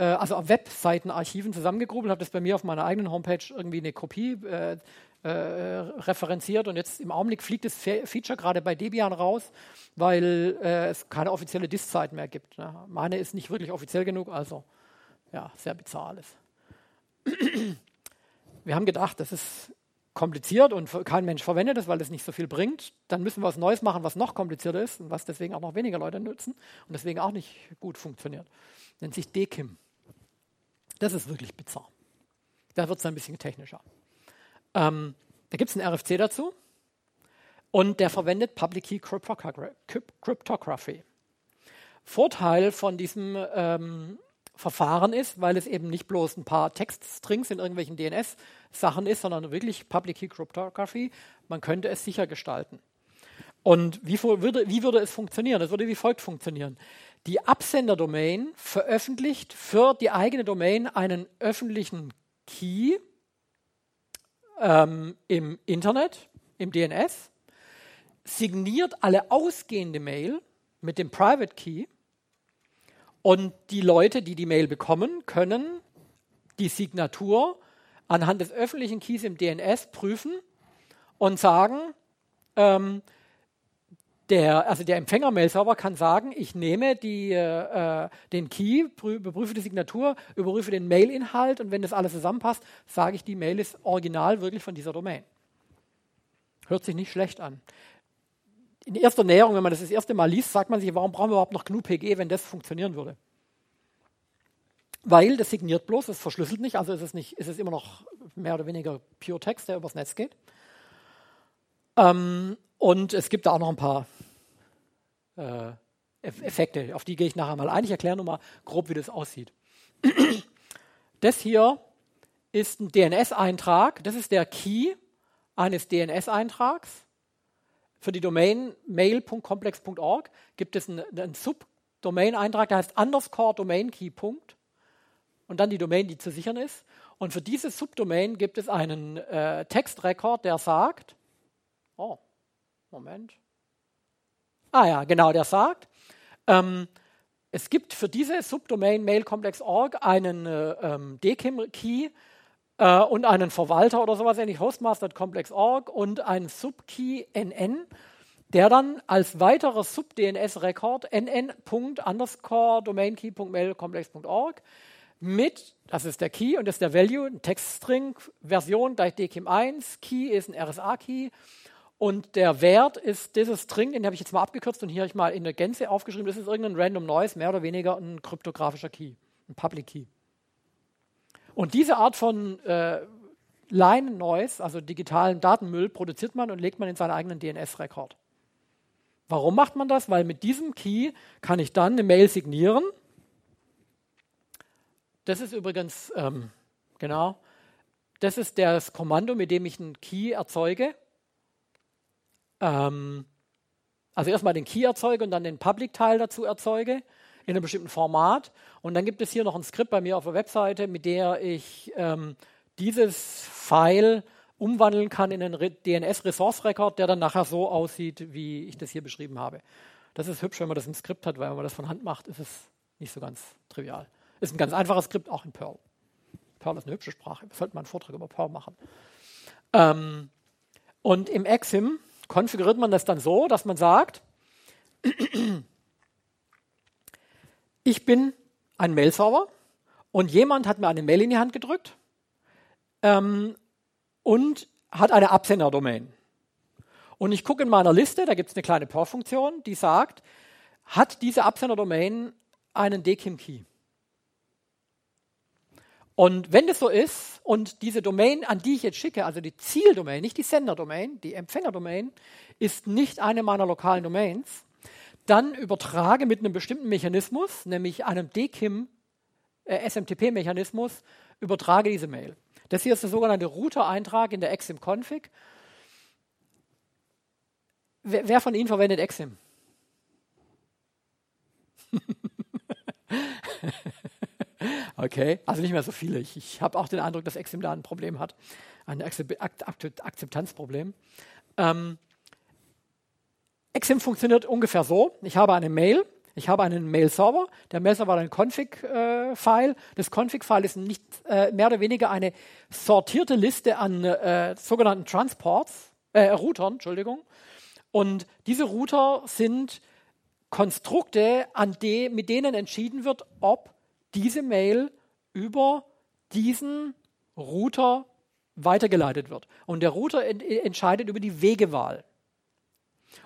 äh, also Webseitenarchiven zusammengegrubelt, habe das bei mir auf meiner eigenen Homepage irgendwie eine Kopie äh, äh, referenziert und jetzt im Augenblick fliegt das Feature gerade bei Debian raus, weil äh, es keine offizielle Disk-Zeit mehr gibt. Ne? Meine ist nicht wirklich offiziell genug, also ja, sehr bizarr alles. Wir haben gedacht, das ist kompliziert und kein Mensch verwendet es, weil es nicht so viel bringt. Dann müssen wir was Neues machen, was noch komplizierter ist und was deswegen auch noch weniger Leute nutzen und deswegen auch nicht gut funktioniert. Nennt sich DKIM. Das ist wirklich bizarr. Da wird es ein bisschen technischer. Ähm, da gibt es einen RFC dazu und der verwendet Public Key Cryptography. Vorteil von diesem ähm, Verfahren ist, weil es eben nicht bloß ein paar Textstrings in irgendwelchen DNS-Sachen ist, sondern wirklich Public Key Cryptography. Man könnte es sicher gestalten. Und wie würde, wie würde es funktionieren? Es würde wie folgt funktionieren. Die Absenderdomain veröffentlicht für die eigene Domain einen öffentlichen Key, ähm, im Internet, im DNS, signiert alle ausgehende Mail mit dem Private Key. Und die Leute, die die Mail bekommen, können die Signatur anhand des öffentlichen Keys im DNS prüfen und sagen, ähm, der, also der Empfänger-Mail-Server kann sagen, ich nehme die, äh, den Key, überprüfe die Signatur, überprüfe den Mail-Inhalt und wenn das alles zusammenpasst, sage ich, die Mail ist original wirklich von dieser Domain. Hört sich nicht schlecht an. In erster Näherung, wenn man das das erste Mal liest, sagt man sich, warum brauchen wir überhaupt noch GNU-PG, wenn das funktionieren würde? Weil das signiert bloß, es verschlüsselt nicht, also ist es, nicht, ist es immer noch mehr oder weniger Pure Text, der übers Netz geht. Ähm, und es gibt da auch noch ein paar äh, Effekte, auf die gehe ich nachher mal ein. Ich erkläre nur mal grob, wie das aussieht. Das hier ist ein DNS-Eintrag. Das ist der Key eines DNS-Eintrags. Für die Domain mail.complex.org gibt es einen, einen Subdomain-Eintrag, der heißt underscore domain key. Und dann die Domain, die zu sichern ist. Und für diese Subdomain gibt es einen äh, Textrekord, der sagt, oh, Moment. Ah ja, genau, der sagt, ähm, es gibt für diese Subdomain mailcomplex.org einen äh, ähm, DKIM-Key äh, und einen Verwalter oder sowas ähnlich, hostmaster.complex.org und einen Subkey NN, der dann als weiterer Sub-DNS-Record nn.underscore domainkey.mailcomplex.org mit, das ist der Key und das ist der Value, ein Textstring, Version gleich DKIM1, Key ist ein RSA-Key und der Wert ist dieses String, den habe ich jetzt mal abgekürzt und hier habe ich mal in der Gänze aufgeschrieben. Das ist irgendein Random Noise, mehr oder weniger ein kryptografischer Key, ein Public Key. Und diese Art von äh, Line Noise, also digitalen Datenmüll, produziert man und legt man in seinen eigenen DNS-Rekord. Warum macht man das? Weil mit diesem Key kann ich dann eine Mail signieren. Das ist übrigens, ähm, genau, das ist das Kommando, mit dem ich einen Key erzeuge ähm, also erstmal den Key erzeuge und dann den Public-Teil dazu erzeuge in einem bestimmten Format. Und dann gibt es hier noch ein Skript bei mir auf der Webseite, mit der ich ähm, dieses File umwandeln kann in einen DNS-Resource-Record, der dann nachher so aussieht, wie ich das hier beschrieben habe. Das ist hübsch, wenn man das im Skript hat, weil wenn man das von Hand macht, ist es nicht so ganz trivial. Ist ein ganz einfaches Skript, auch in Perl. Perl ist eine hübsche Sprache. Wir sollten mal einen Vortrag über Perl machen. Ähm, und im Exim konfiguriert man das dann so, dass man sagt, ich bin ein Mail-Server und jemand hat mir eine Mail in die Hand gedrückt ähm, und hat eine Absender-Domain. Und ich gucke in meiner Liste, da gibt es eine kleine Perl-Funktion, die sagt, hat diese Absender-Domain einen DKIM-Key? Und wenn das so ist und diese Domain, an die ich jetzt schicke, also die Zieldomain, nicht die Senderdomain, die Empfängerdomain, ist nicht eine meiner lokalen Domains, dann übertrage mit einem bestimmten Mechanismus, nämlich einem DKIM, äh, SMTP-Mechanismus, übertrage diese Mail. Das hier ist der sogenannte Router-Eintrag in der Exim-Config. Wer, wer von Ihnen verwendet Exim? Okay, also nicht mehr so viele. Ich, ich habe auch den Eindruck, dass Exim da ein Problem hat, ein Akzeptanzproblem. Ähm, Exim funktioniert ungefähr so. Ich habe eine Mail, ich habe einen Mail-Server. Der Mail-Server hat ein Config-File. das Config-File ist nicht äh, mehr oder weniger eine sortierte Liste an äh, sogenannten Transports, äh, Routern, Entschuldigung. Und diese Router sind Konstrukte, an de, mit denen entschieden wird, ob diese Mail über diesen Router weitergeleitet wird. Und der Router ent entscheidet über die Wegewahl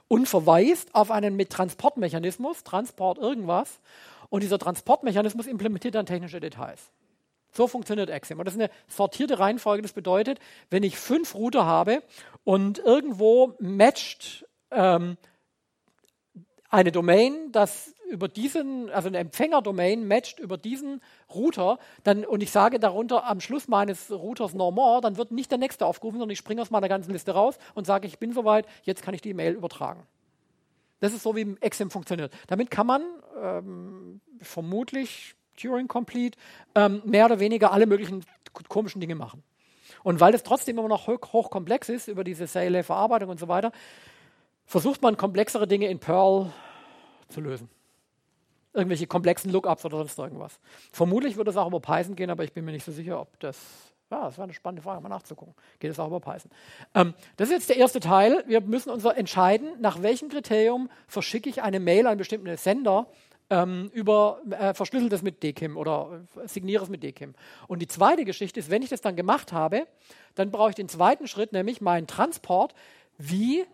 und verweist auf einen mit Transportmechanismus, Transport irgendwas, und dieser Transportmechanismus implementiert dann technische Details. So funktioniert Exim. Und das ist eine sortierte Reihenfolge. Das bedeutet, wenn ich fünf Router habe und irgendwo matcht ähm, eine Domain, das über diesen, also eine Empfängerdomain matcht über diesen Router, dann, und ich sage darunter am Schluss meines Routers no more, dann wird nicht der nächste aufgerufen, sondern ich springe aus meiner ganzen Liste raus und sage, ich bin soweit, jetzt kann ich die E-Mail übertragen. Das ist so, wie Exim funktioniert. Damit kann man ähm, vermutlich Turing Complete ähm, mehr oder weniger alle möglichen komischen Dinge machen. Und weil es trotzdem immer noch hoch, hochkomplex ist über diese Serielle-Verarbeitung und so weiter, versucht man komplexere Dinge in Perl zu lösen. Irgendwelche komplexen Lookups oder sonst irgendwas. Vermutlich würde es auch über Python gehen, aber ich bin mir nicht so sicher, ob das. Ja, das war eine spannende Frage, mal nachzugucken. Geht es auch über Python? Ähm, das ist jetzt der erste Teil. Wir müssen uns entscheiden, nach welchem Kriterium verschicke ich eine Mail an bestimmten Sender ähm, über äh, verschlüsselt es mit DKIM oder äh, signiere es mit DKIM. Und die zweite Geschichte ist, wenn ich das dann gemacht habe, dann brauche ich den zweiten Schritt, nämlich meinen Transport. Wie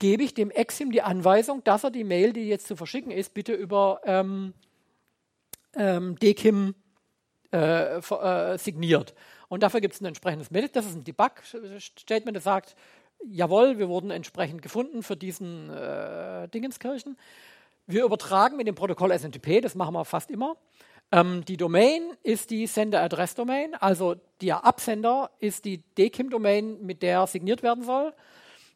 gebe ich dem Exim die Anweisung, dass er die Mail, die jetzt zu verschicken ist, bitte über ähm, ähm, DKIM äh, äh, signiert. Und dafür gibt es ein entsprechendes Mail. Das ist ein Debug-Statement, das sagt, jawohl, wir wurden entsprechend gefunden für diesen äh, Dingenskirchen. Wir übertragen mit dem Protokoll SMTP, das machen wir fast immer, Ähm, die Domain ist die Sender-Address-Domain, also der Absender ist die DKIM-Domain, mit der signiert werden soll.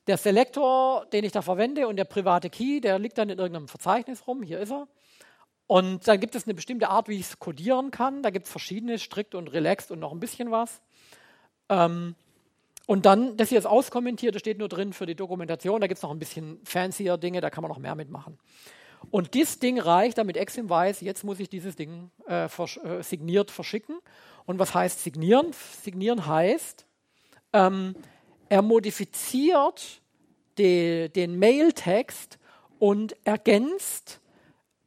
Der Selektor, den ich da verwende und der private Key, der liegt dann in irgendeinem Verzeichnis rum, hier ist er. Und dann gibt es eine bestimmte Art, wie ich es codieren kann. Da gibt es verschiedene, strikt und relaxed und noch ein bisschen was. Ähm, und dann, das hier ist auskommentiert, das steht nur drin für die Dokumentation. Da gibt es noch ein bisschen fancier Dinge, da kann man noch mehr mitmachen. Und dieses Ding reicht, damit Exim weiß, jetzt muss ich dieses Ding äh, vers äh, signiert verschicken. Und was heißt signieren? Signieren heißt, ähm, er modifiziert die, den Mail-Text und ergänzt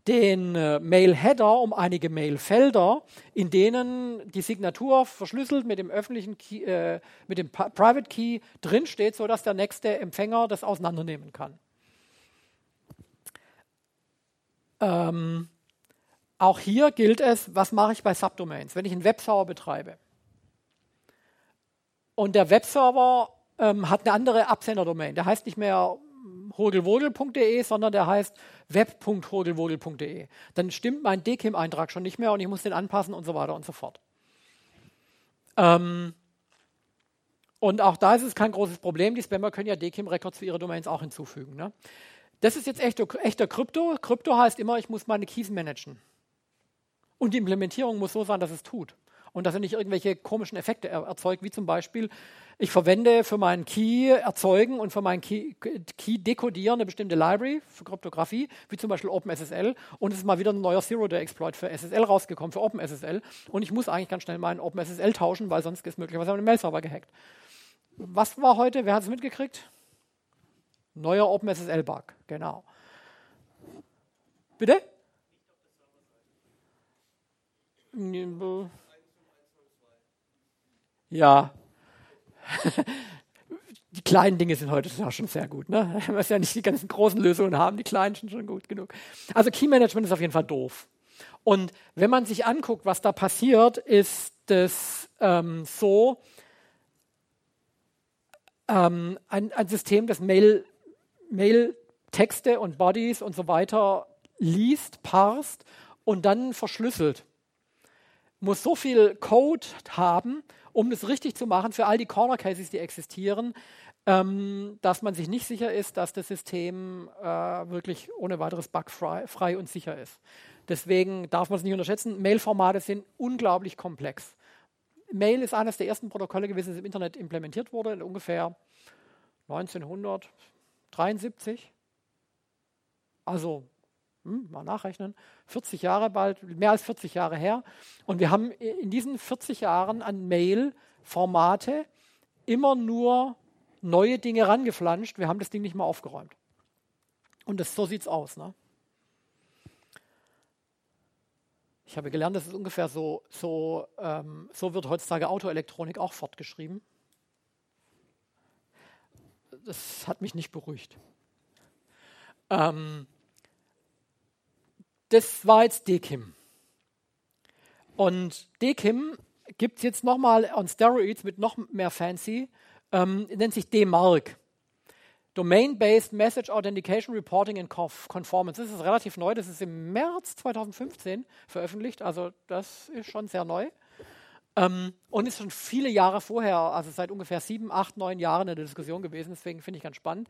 den äh, Mail-Header um einige Mail-Felder, in denen die Signatur verschlüsselt mit dem öffentlichen Key, äh, mit dem Private Key drinsteht, sodass der nächste Empfänger das auseinandernehmen kann. Ähm, auch hier gilt es, was mache ich bei Subdomains? Wenn ich einen Webserver betreibe und der Webserver ähm, hat eine andere Absenderdomain, der heißt nicht mehr hogelwogel.de, sondern der heißt web.hogelwogel.de. Dann stimmt mein DKIM-Eintrag schon nicht mehr und ich muss den anpassen und so weiter und so fort. Ähm, und auch da ist es kein großes Problem. Die Spammer können ja DKIM-Records für ihre Domains auch hinzufügen. Ne? Das ist jetzt echter, echter Krypto. Krypto heißt immer, ich muss meine Keys managen. Und die Implementierung muss so sein, dass es tut. Und dass er nicht irgendwelche komischen Effekte erzeugt, wie zum Beispiel, ich verwende für meinen Key erzeugen und für meinen Key, Key dekodieren eine bestimmte Library für Kryptographie, wie zum Beispiel OpenSSL. Und es ist mal wieder ein neuer Zero-Day-Exploit für SSL rausgekommen, für OpenSSL. Und ich muss eigentlich ganz schnell meinen OpenSSL tauschen, weil sonst ist möglicherweise mein Mail-Server gehackt. Was war heute? Wer hat es mitgekriegt? Neuer OpenSSL-Bug, genau. Bitte? Ja. die kleinen Dinge sind heute schon sehr gut. Ne? Man muss ja nicht die ganzen großen Lösungen haben, die kleinen sind schon gut genug. Also Key Management ist auf jeden Fall doof. Und wenn man sich anguckt, was da passiert, ist es ähm, so, ähm, ein, ein, System, das Mail, Mail-Texte und Bodies und so weiter liest, parst und dann verschlüsselt muss so viel Code haben, um das richtig zu machen für all die Corner Cases, die existieren, ähm, dass man sich nicht sicher ist, dass das System äh, wirklich ohne weiteres bugfrei frei und sicher ist. Deswegen darf man es nicht unterschätzen. Mail-Formate sind unglaublich komplex. Mail ist eines der ersten Protokolle gewesen, das im Internet implementiert wurde, in ungefähr 1973. Also hm, mal nachrechnen, 40 Jahre bald, mehr als 40 Jahre her. Und wir haben in diesen 40 Jahren an Mail-Formate immer nur neue Dinge rangeflanscht. Wir haben das Ding nicht mal aufgeräumt. Und das, so sieht es aus. Ne? Ich habe gelernt, das ist ungefähr so, so, ähm, so wird heutzutage Autoelektronik auch fortgeschrieben. Das hat mich nicht beruhigt. Ähm, das war jetzt DKIM. Und DKIM gibt es jetzt nochmal on Steroids mit noch mehr Fancy, ähm, nennt sich DMARC. Domain-Based Message Authentication Reporting and Conformance. Das ist relativ neu, das ist im März 2015 veröffentlicht, also das ist schon sehr neu. Ähm, und ist schon viele Jahre vorher, also seit ungefähr sieben, acht, neun Jahren in der Diskussion gewesen, deswegen finde ich ganz spannend.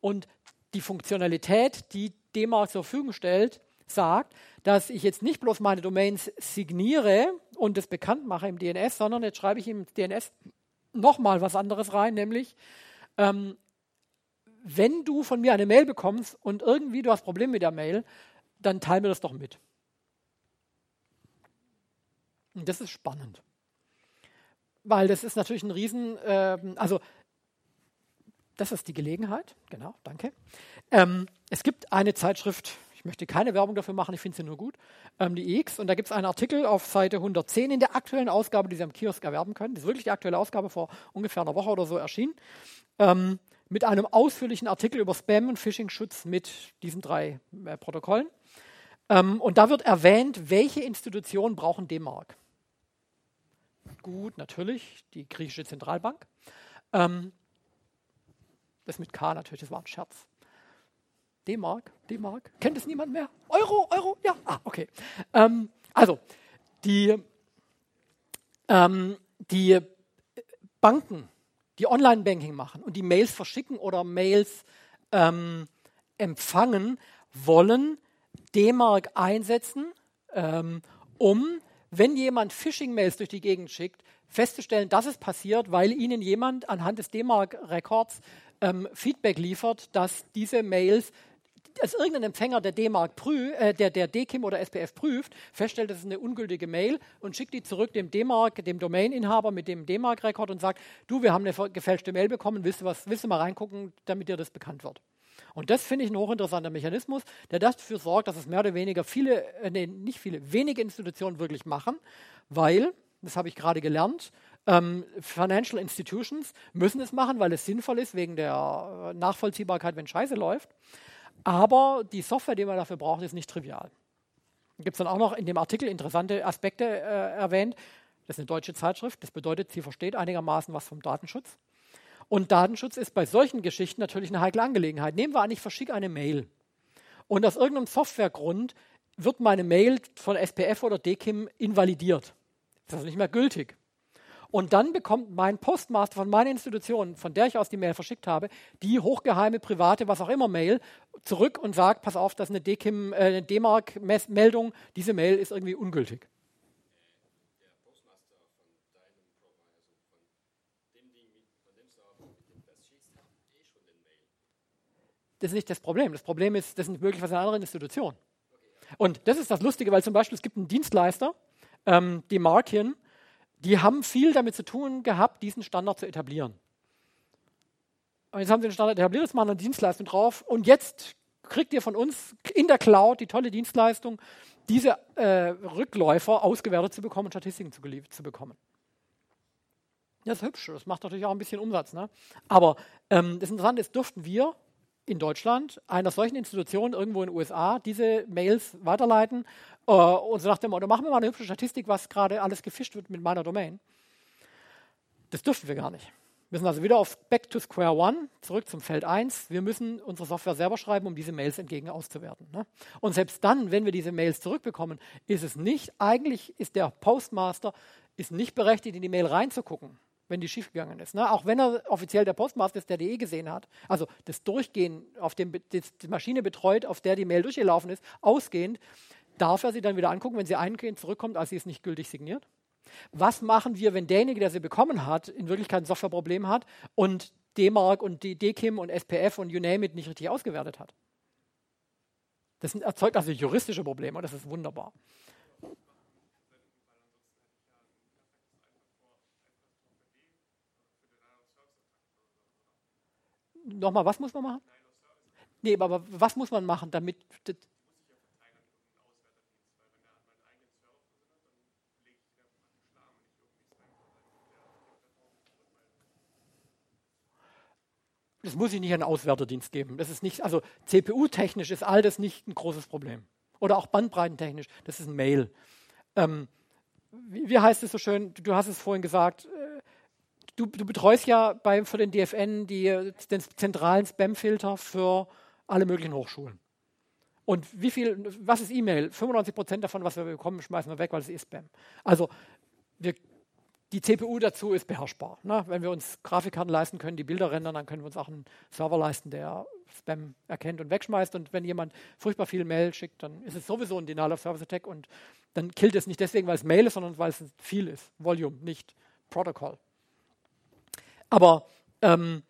Und die Funktionalität, die DMARC zur Verfügung stellt, sagt, dass ich jetzt nicht bloß meine Domains signiere und das bekannt mache im DNS, sondern jetzt schreibe ich im DNS nochmal was anderes rein, nämlich ähm, wenn du von mir eine Mail bekommst und irgendwie du hast Probleme mit der Mail, dann teile mir das doch mit. Und das ist spannend. Weil das ist natürlich ein Riesen, äh, also das ist die Gelegenheit, genau, danke. Ähm, es gibt eine Zeitschrift, ich möchte keine Werbung dafür machen, ich finde sie nur gut, ähm, die X. Und da gibt es einen Artikel auf Seite 110 in der aktuellen Ausgabe, die Sie am Kiosk erwerben können. Das ist wirklich die aktuelle Ausgabe vor ungefähr einer Woche oder so erschienen. Ähm, mit einem ausführlichen Artikel über Spam und Phishing-Schutz mit diesen drei äh, Protokollen. Ähm, und da wird erwähnt, welche Institutionen brauchen D-Mark. Gut, natürlich, die griechische Zentralbank. Ähm, das mit K natürlich, das war ein Scherz. D-Mark, D-Mark, kennt es niemand mehr? Euro, Euro, ja, ah, okay. Ähm, also, Die, ähm, die Banken, die Online-Banking machen und die Mails verschicken oder Mails ähm, empfangen, wollen D-Mark einsetzen, ähm, um, wenn jemand Phishing-Mails durch die Gegend schickt, festzustellen, dass es passiert, weil ihnen jemand anhand des D-Mark-Rekords ähm, Feedback liefert, dass diese Mails als irgendein Empfänger der D-Mark äh, der, der DKIM oder SPF prüft, feststellt, das ist eine ungültige Mail und schickt die zurück dem D-Mark, dem Domain-Inhaber mit dem D-Mark-Rekord und sagt, du, wir haben eine gefälschte Mail bekommen, willst du, was, willst du mal reingucken, damit dir das bekannt wird? Und das finde ich ein hochinteressanter Mechanismus, der dafür sorgt, dass es mehr oder weniger viele, äh, nee, nicht viele, wenige Institutionen wirklich machen, weil, das habe ich gerade gelernt, ähm, Financial Institutions müssen es machen, weil es sinnvoll ist, wegen der äh, Nachvollziehbarkeit, wenn Scheiße läuft. Aber die Software, die man dafür braucht, ist nicht trivial. Gibt es dann auch noch in dem Artikel interessante Aspekte äh, erwähnt. Das ist eine deutsche Zeitschrift. Das bedeutet, sie versteht einigermaßen was vom Datenschutz. Und Datenschutz ist bei solchen Geschichten natürlich eine heikle Angelegenheit. Nehmen wir an, ich verschicke eine Mail. Und aus irgendeinem Softwaregrund wird meine Mail von SPF oder DKIM invalidiert. Das ist also nicht mehr gültig. Und dann bekommt mein Postmaster von meiner Institution, von der ich aus die Mail verschickt habe, die hochgeheime, private, was auch immer Mail zurück und sagt, pass auf, das ist eine DKIM, äh, D-Mark-Meldung, diese Mail ist irgendwie ungültig. Das ist nicht das Problem. Das Problem ist, das ist möglicherweise eine andere Institution. Und das ist das Lustige, weil zum Beispiel es gibt einen Dienstleister, ähm, die Markian, die haben viel damit zu tun gehabt, diesen Standard zu etablieren. Und jetzt haben sie den Standard etabliert, jetzt machen eine Dienstleistung drauf und jetzt kriegt ihr von uns in der Cloud die tolle Dienstleistung, diese äh, Rückläufer ausgewertet zu bekommen und Statistiken zu, zu bekommen. Das ist hübsch, das macht natürlich auch ein bisschen Umsatz. Ne? Aber ähm, das Interessante ist, dürften wir in Deutschland einer solchen Institution irgendwo in den USA diese Mails weiterleiten äh, und so nach dem Motto, machen wir mal eine hübsche Statistik, was gerade alles gefischt wird mit meiner Domain. Das dürfen wir gar nicht. Wir müssen also wieder auf Back to Square One, zurück zum Feld 1. Wir müssen unsere Software selber schreiben, um diese Mails entgegen auszuwerten. Ne? Und selbst dann, wenn wir diese Mails zurückbekommen, ist es nicht, eigentlich ist der Postmaster ist nicht berechtigt, in die Mail reinzugucken wenn die schiefgegangen ist. Ne? Auch wenn er offiziell der Postmaster ist, der die eh gesehen hat. Also das Durchgehen, auf dem die Maschine betreut, auf der die Mail durchgelaufen ist, ausgehend, darf er sie dann wieder angucken, wenn sie eingehend zurückkommt, als sie ist nicht gültig signiert. Was machen wir, wenn derjenige, der sie bekommen hat, in Wirklichkeit ein Softwareproblem hat und D-Mark und DKIM und SPF und you name it nicht richtig ausgewertet hat? Das erzeugt also juristische Probleme und das ist wunderbar. Nochmal, was muss man machen? Nee, aber was muss man machen, damit. Das muss ich nicht an den Auswärterdienst geben. Das ist nicht, also CPU-technisch ist all das nicht ein großes Problem. Oder auch bandbreitentechnisch, das ist ein Mail. Ähm, wie, wie, heißt es so schön? Du hast es vorhin gesagt, äh, du, du betreust ja bei, für den DFN die, den zentralen Spam-Filter für alle möglichen Hochschulen. Und wie viel, was ist E-Mail? 95 Prozent davon, was wir bekommen, schmeißen wir weg, weil es ist Spam. Also wir, die CPU dazu ist beherrschbar. Ne? Wenn wir uns Grafikkarten leisten können, die Bilder rendern, dann können wir uns auch einen Server leisten, der Spam erkennt und wegschmeißt. Und wenn jemand furchtbar viel Mail schickt, dann ist es sowieso ein Denial of Service Attack und dann killt es nicht deswegen, weil es Mail ist, sondern weil es viel ist. Volume, nicht Protocol. Aber ähm,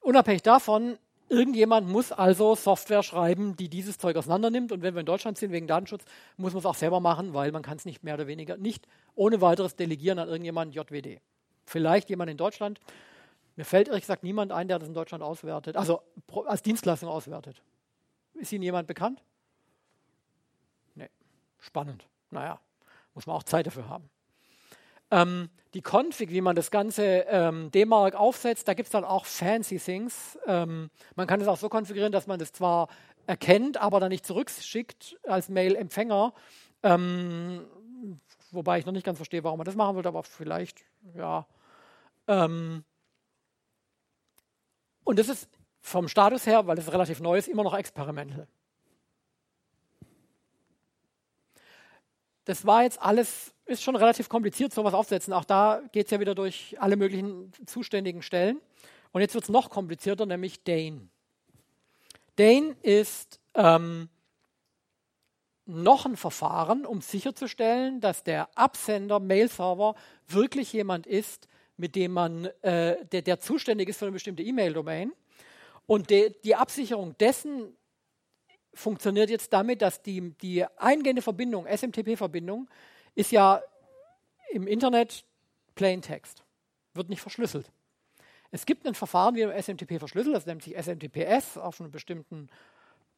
unabhängig davon, irgendjemand muss also Software schreiben, die dieses Zeug auseinandernimmt. Und wenn wir in Deutschland sind wegen Datenschutz, muss man es auch selber machen, weil man kann es nicht mehr oder weniger nicht ohne weiteres delegieren an irgendjemanden JWD. Vielleicht jemand in Deutschland. Mir fällt ehrlich gesagt niemand ein, der das in Deutschland auswertet, also als Dienstleistung auswertet. Ist Ihnen jemand bekannt? Nee. Spannend. Naja, muss man auch Zeit dafür haben. Ähm, die Config, wie man das ganze ähm, D-Mark aufsetzt, da gibt es dann auch fancy Things. Ähm, man kann es auch so konfigurieren, dass man das zwar erkennt, aber dann nicht zurückschickt als Mail-Empfänger. Ähm, wobei ich noch nicht ganz verstehe, warum man das machen würde, aber vielleicht, ja. Ähm, und das ist vom Status her, weil es relativ neu ist, immer noch experimental. das war jetzt alles, ist schon relativ kompliziert, sowas aufzusetzen. Auch da geht es ja wieder durch alle möglichen zuständigen Stellen. Und jetzt wird es noch komplizierter, nämlich Dane. Dane ist ähm, noch ein Verfahren, um sicherzustellen, dass der Absender, Mail-Server, wirklich jemand ist, mit dem man, äh, der, der, zuständig ist für eine bestimmte E-Mail-Domain. Und de, die Absicherung dessen funktioniert jetzt damit, dass die, die eingehende Verbindung, SMTP-Verbindung, ist ja im Internet Plain Text, wird nicht verschlüsselt. Es gibt ein Verfahren, wie man SMTP verschlüsselt, das nennt sich SMTPS auf einem bestimmten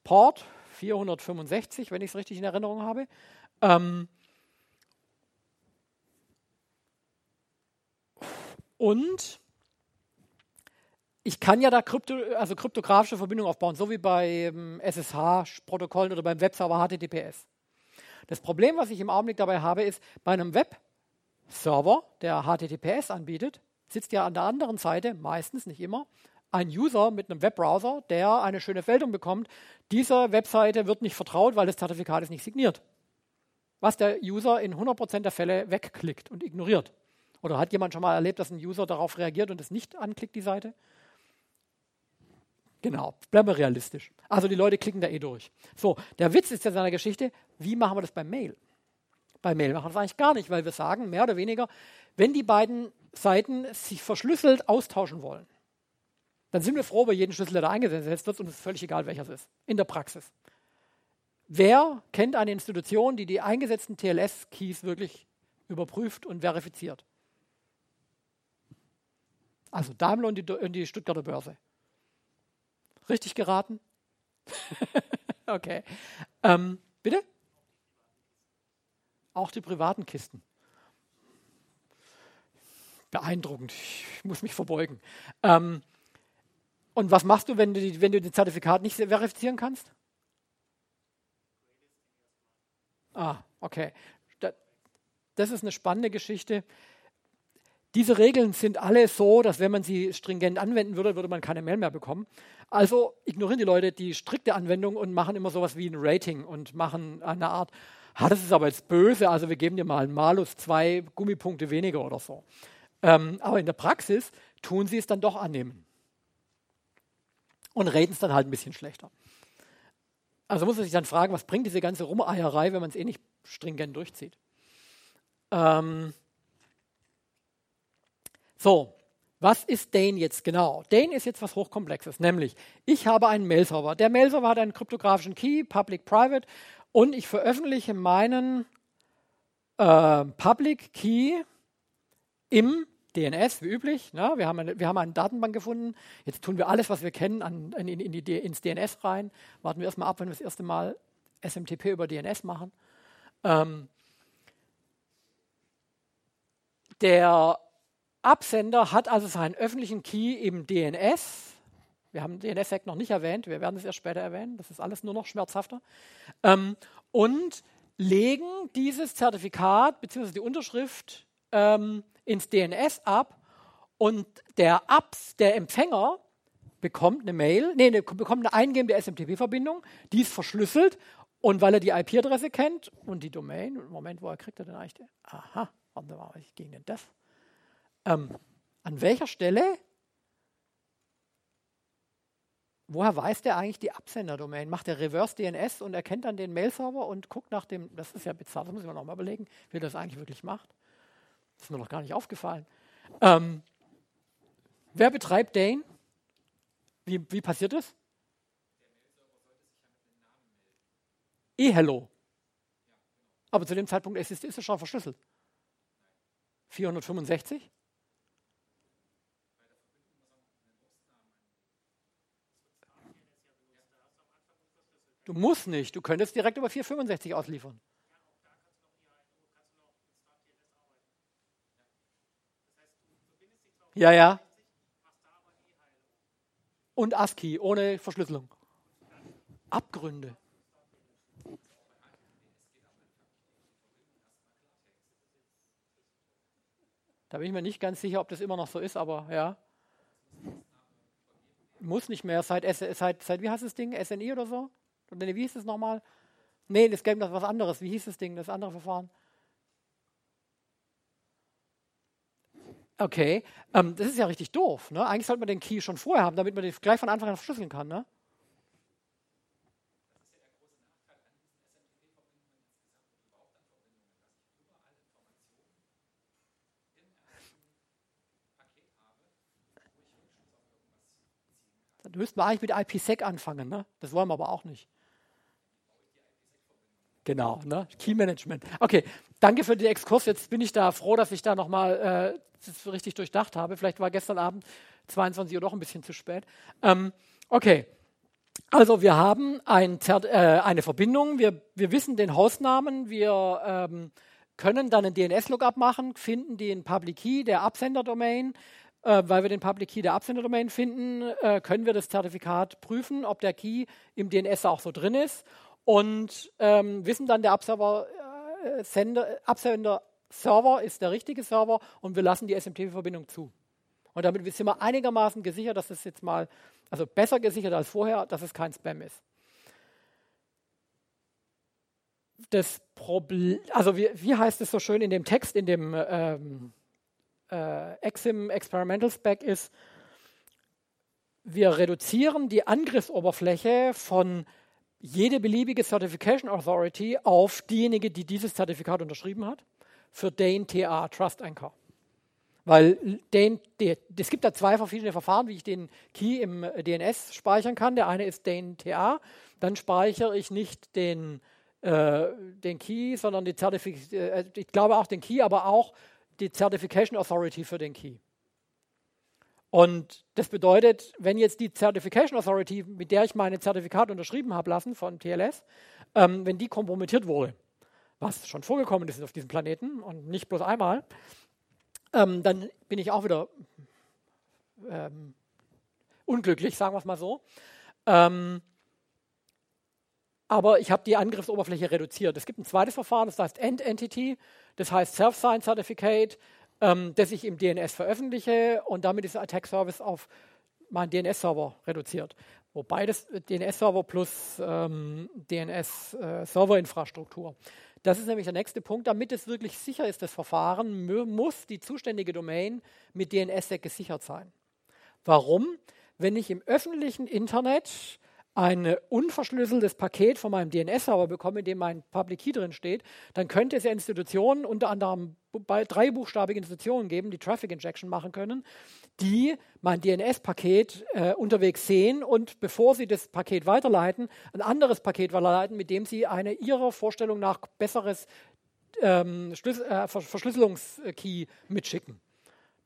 Port, 465, wenn ich es richtig in Erinnerung habe. Ähm und ich kann ja da Krypto, also kryptografische Verbindungen aufbauen, so wie beim SSH-Protokollen oder beim Webserver HTTPS. Das Problem, was ich im Augenblick dabei habe, ist, bei einem Webserver, der HTTPS anbietet, sitzt ja an der anderen Seite, meistens, nicht immer, ein User mit einem Webbrowser, der eine schöne Meldung bekommt. Dieser Webseite wird nicht vertraut, weil das Zertifikat ist nicht signiert. Was der User in 100% der Fälle wegklickt und ignoriert. Oder hat jemand schon mal erlebt, dass ein User darauf reagiert und es nicht anklickt, die Seite? Genau, bleiben wir realistisch. Also die Leute klicken da eh durch. So, der Witz ist ja seiner Geschichte, wie machen wir das beim Mail? Bei Mail machen wir das eigentlich gar nicht, weil wir sagen, mehr oder weniger, wenn die beiden Seiten sich verschlüsselt austauschen wollen, dann sind wir froh über jeden Schlüssel, der da eingesetzt wird und es ist völlig egal, welcher es ist. In der Praxis. Wer kennt eine Institution, die die eingesetzten TLS-Keys wirklich überprüft und verifiziert? Also Daimler und die Stuttgarter Börse. Richtig geraten? okay. Ähm, bitte? Auch die privaten Kisten. Beeindruckend. Ich muss mich verbeugen. Ähm, und was machst du, wenn du, die, wenn du das Zertifikat nicht verifizieren kannst? Ah, okay. Das ist eine spannende Geschichte. Diese Regeln sind alle so, dass wenn man sie stringent anwenden würde, würde man keine Mail mehr bekommen. Also ignorieren die Leute die strikte Anwendung und machen immer sowas wie ein Rating und machen eine Art, ah, das ist aber jetzt böse, also wir geben dir mal einen Malus zwei Gummipunkte weniger oder so. Ähm, aber in der Praxis tun sie es dann doch annehmen. Und reden es dann halt ein bisschen schlechter. Also muss man sich dann fragen, was bringt diese ganze Rumeierei, wenn man es eh nicht stringent durchzieht. Ähm, so, was ist Dane jetzt genau? Dane ist jetzt was Hochkomplexes, nämlich ich habe einen Mail-Server. Der Mail-Server hat einen kryptografischen Key, Public-Private, und ich veröffentliche meinen äh, Public Key im DNS, wie üblich. Ne? Wir, haben eine, wir haben eine Datenbank gefunden. Jetzt tun wir alles, was wir kennen, an, in, in die, ins DNS rein. Warten wir erstmal ab, wenn wir das erste Mal SMTP über DNS machen. Ähm, der Absender hat also seinen öffentlichen Key im DNS. Wir haben DNS-Sec noch nicht erwähnt, wir werden es erst später erwähnen, das ist alles nur noch schmerzhafter. Ähm, und legen dieses Zertifikat bzw. die Unterschrift ähm, ins DNS ab und der, Abs, der Empfänger bekommt eine Mail, nee, ne, bekommt eine eingehende SMTP-Verbindung, die ist verschlüsselt und weil er die IP-Adresse kennt und die Domain, Moment, woher kriegt er denn eigentlich? Aha, warte mal, wie ging denn das? Ähm, an welcher Stelle, woher weiß der eigentlich die Absenderdomain? Macht der Reverse DNS und erkennt dann den Mail-Server und guckt nach dem, das ist ja bizarr, das muss ich mir nochmal überlegen, wie das eigentlich wirklich macht. Das ist mir noch gar nicht aufgefallen. Ähm, wer betreibt Dane? Wie, wie passiert das? E-Hello. Aber zu dem Zeitpunkt ist es schon verschlüsselt. 465? Du musst nicht. Du könntest direkt über 465 ausliefern. Ja, ja. Und ASCII ohne Verschlüsselung. Abgründe. Da bin ich mir nicht ganz sicher, ob das immer noch so ist, aber ja. Muss nicht mehr seit, seit, seit wie heißt das Ding? SNI oder so? Und wie hieß es nochmal? Nee, das Game das was anderes. Wie hieß das Ding, das andere Verfahren? Okay, ähm, das ist ja richtig doof. Ne? Eigentlich sollte man den Key schon vorher haben, damit man den gleich von Anfang an verschlüsseln kann. Ne? Dann müssten wir eigentlich mit IPsec anfangen. Ne? Das wollen wir aber auch nicht. Genau, ne? Key Management. Okay, danke für den Exkurs. Jetzt bin ich da froh, dass ich da nochmal äh, richtig durchdacht habe. Vielleicht war gestern Abend 22 Uhr doch ein bisschen zu spät. Ähm, okay, also wir haben ein äh, eine Verbindung. Wir, wir wissen den Hostnamen. Wir ähm, können dann einen DNS-Lookup machen, finden den Public Key der Absenderdomain. Äh, weil wir den Public Key der Absenderdomain finden, äh, können wir das Zertifikat prüfen, ob der Key im DNS auch so drin ist und ähm, wissen dann, der Abserver, äh, Sender, Absender Server ist der richtige Server und wir lassen die SMTP-Verbindung zu. Und damit sind wir einigermaßen gesichert, dass es jetzt mal, also besser gesichert als vorher, dass es kein Spam ist. Das Problem, also wie, wie heißt es so schön in dem Text, in dem ähm, äh, Exim Experimental Spec ist, wir reduzieren die Angriffsoberfläche von jede beliebige Certification Authority auf diejenige, die dieses Zertifikat unterschrieben hat, für Dane TA Trust Anchor. Weil Dane, es gibt da zwei verschiedene Verfahren, wie ich den Key im DNS speichern kann. Der eine ist Dane TA, dann speichere ich nicht den, äh, den Key, sondern die Zertifikation, äh, ich glaube auch den Key, aber auch die Certification Authority für den Key. Und das bedeutet, wenn jetzt die Certification Authority, mit der ich meine Zertifikat unterschrieben habe lassen von TLS, ähm, wenn die kompromittiert wurde, was schon vorgekommen ist auf diesem Planeten und nicht bloß einmal, ähm, dann bin ich auch wieder ähm, unglücklich, sagen wir es mal so. Ähm, aber ich habe die Angriffsoberfläche reduziert. Es gibt ein zweites Verfahren, das heißt End Entity, das heißt Self-Sign Certificate ähm, das ich im DNS veröffentliche und damit ist der Attack Service auf meinen DNS-Server reduziert. Wobei das DNS-Server plus ähm, DNS-Serverinfrastruktur. Äh, das ist nämlich der nächste Punkt. Damit es wirklich sicher ist, das Verfahren, muss die zuständige Domain mit DNSSEC gesichert sein. Warum? Wenn ich im öffentlichen Internet ein unverschlüsseltes Paket von meinem DNS-Server bekomme, in dem mein Public Key drin steht, dann könnte es ja Institutionen, unter anderem drei buchstabige Institutionen geben, die Traffic Injection machen können, die mein DNS-Paket äh, unterwegs sehen und bevor sie das Paket weiterleiten, ein anderes Paket weiterleiten, mit dem sie eine ihrer Vorstellung nach besseres ähm, äh, Verschlüsselungskey mitschicken.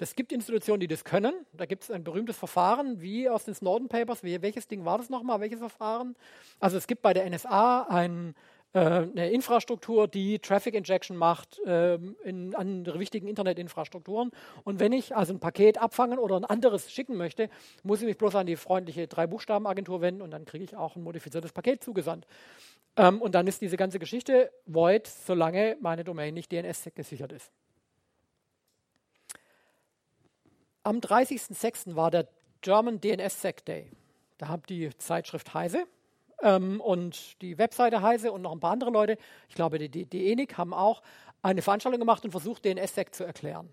Es gibt Institutionen, die das können. Da gibt es ein berühmtes Verfahren, wie aus den Snowden Papers. Welches Ding war das nochmal? Welches Verfahren? Also es gibt bei der NSA ein, äh, eine Infrastruktur, die Traffic Injection macht äh, in andere wichtigen Internetinfrastrukturen. Und wenn ich also ein Paket abfangen oder ein anderes schicken möchte, muss ich mich bloß an die freundliche Drei-Buchstaben-Agentur wenden und dann kriege ich auch ein modifiziertes Paket zugesandt. Ähm, und dann ist diese ganze Geschichte void, solange meine Domain nicht DNS gesichert ist. Am 30.06. war der German DNSSEC Day. Da hat die Zeitschrift Heise ähm, und die Webseite Heise und noch ein paar andere Leute, ich glaube, die, die, die ENIC haben auch eine Veranstaltung gemacht und versucht, DNSSEC zu erklären.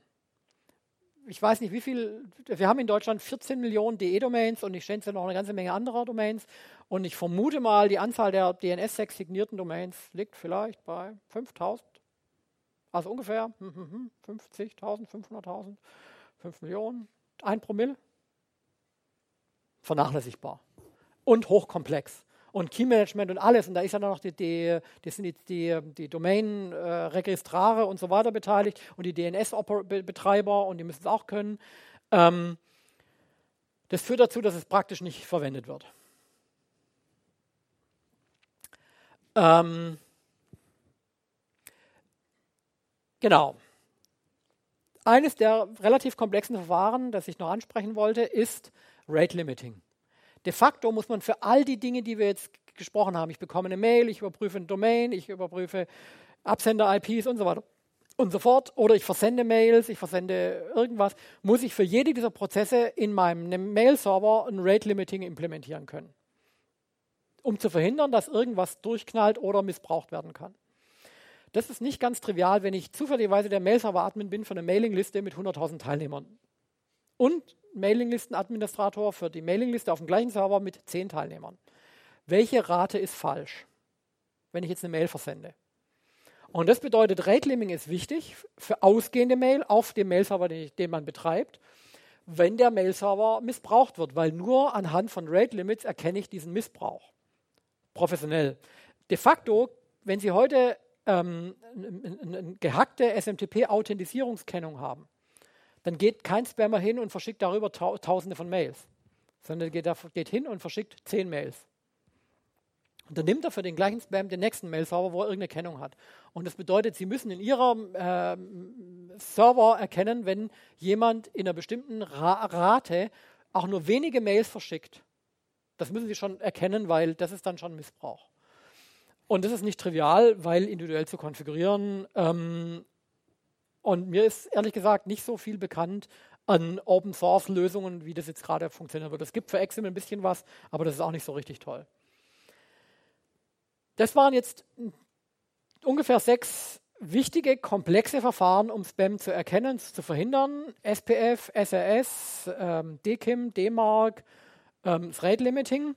Ich weiß nicht, wie viel, wir haben in Deutschland 14 Millionen DE-Domains und ich schätze noch eine ganze Menge anderer Domains. Und ich vermute mal, die Anzahl der DNSSEC signierten Domains liegt vielleicht bei 5000. Also ungefähr 50.000, 500.000. 5 Millionen, ein Promille. Vernachlässigbar. Und hochkomplex. Und Key Management und alles. Und da ist ja noch die, die, die, sind die, die, die Domain-Registrare und so weiter beteiligt und die DNS-Betreiber und die müssen es auch können. Ähm, das führt dazu, dass es praktisch nicht verwendet wird. Ähm, genau. Eines der relativ komplexen Verfahren, das ich noch ansprechen wollte, ist Rate Limiting. De facto muss man für all die Dinge, die wir jetzt gesprochen haben, ich bekomme eine Mail, ich überprüfe ein Domain, ich überprüfe Absender-IPs und so weiter und so fort, oder ich versende Mails, ich versende irgendwas, muss ich für jede dieser Prozesse in meinem Mail-Server ein Rate Limiting implementieren können. um zu verhindern, dass irgendwas durchknallt oder missbraucht werden kann. Das ist nicht ganz trivial, wenn ich zufälligerweise der Mail-Server-Admin bin für eine Mailingliste mit 100.000 Teilnehmern und Mailinglisten-Administrator für die Mailingliste auf dem gleichen Server mit 10 Teilnehmern. Welche Rate ist falsch, wenn ich jetzt eine Mail versende? Und das bedeutet, Rate Limiting ist wichtig für ausgehende Mail auf dem Mail-Server, den, den, man betreibt, wenn der Mail-Server missbraucht wird, weil nur anhand von Rate Limits erkenne ich diesen Missbrauch professionell. De facto, wenn Sie heute ähm, eine gehackte SMTP-Authentisierungskennung haben, dann geht kein Spammer hin und verschickt darüber ta tausende von Mails, sondern geht, geht hin und verschickt zehn Mails. Und dann nimmt er für den gleichen Spam den nächsten Mail-Server, wo er irgendeine Kennung hat. Und das bedeutet, Sie müssen in Ihrem äh, Server erkennen, wenn jemand in einer bestimmten Ra Rate auch nur wenige Mails verschickt. Das müssen Sie schon erkennen, weil das ist dann schon Missbrauch. Und das ist nicht trivial, weil individuell zu konfigurieren. Ähm, und mir ist ehrlich gesagt nicht so viel bekannt an Open Source Lösungen, wie das jetzt gerade funktionieren wird. Es gibt für Exim ein bisschen was, aber das ist auch nicht so richtig toll. Das waren jetzt ungefähr sechs wichtige, komplexe Verfahren, um Spam zu erkennen, zu verhindern. SPF, SRS, ähm, DKIM, DMARC, ähm, Rate Limiting.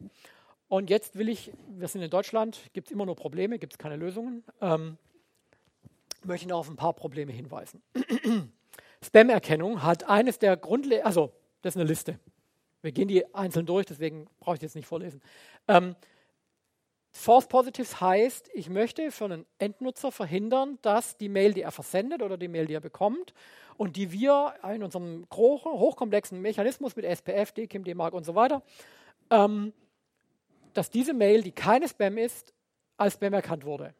Und jetzt will ich, wir sind in Deutschland, gibt es immer nur Probleme, gibt es keine Lösungen. Ähm, möchte ich noch auf ein paar Probleme hinweisen. Spam-Erkennung hat eines der Grundlegenden, also das ist eine Liste. Wir gehen die einzeln durch, deswegen brauche ich jetzt nicht vorlesen. Ähm, False Positives heißt, ich möchte für einen Endnutzer verhindern, dass die Mail, die er versendet oder die Mail, die er bekommt und die wir in unserem hochkomplexen Mechanismus mit SPF, DKIM, DMARC und so weiter ähm, dass diese Mail, die keine Spam ist, als Spam erkannt wurde.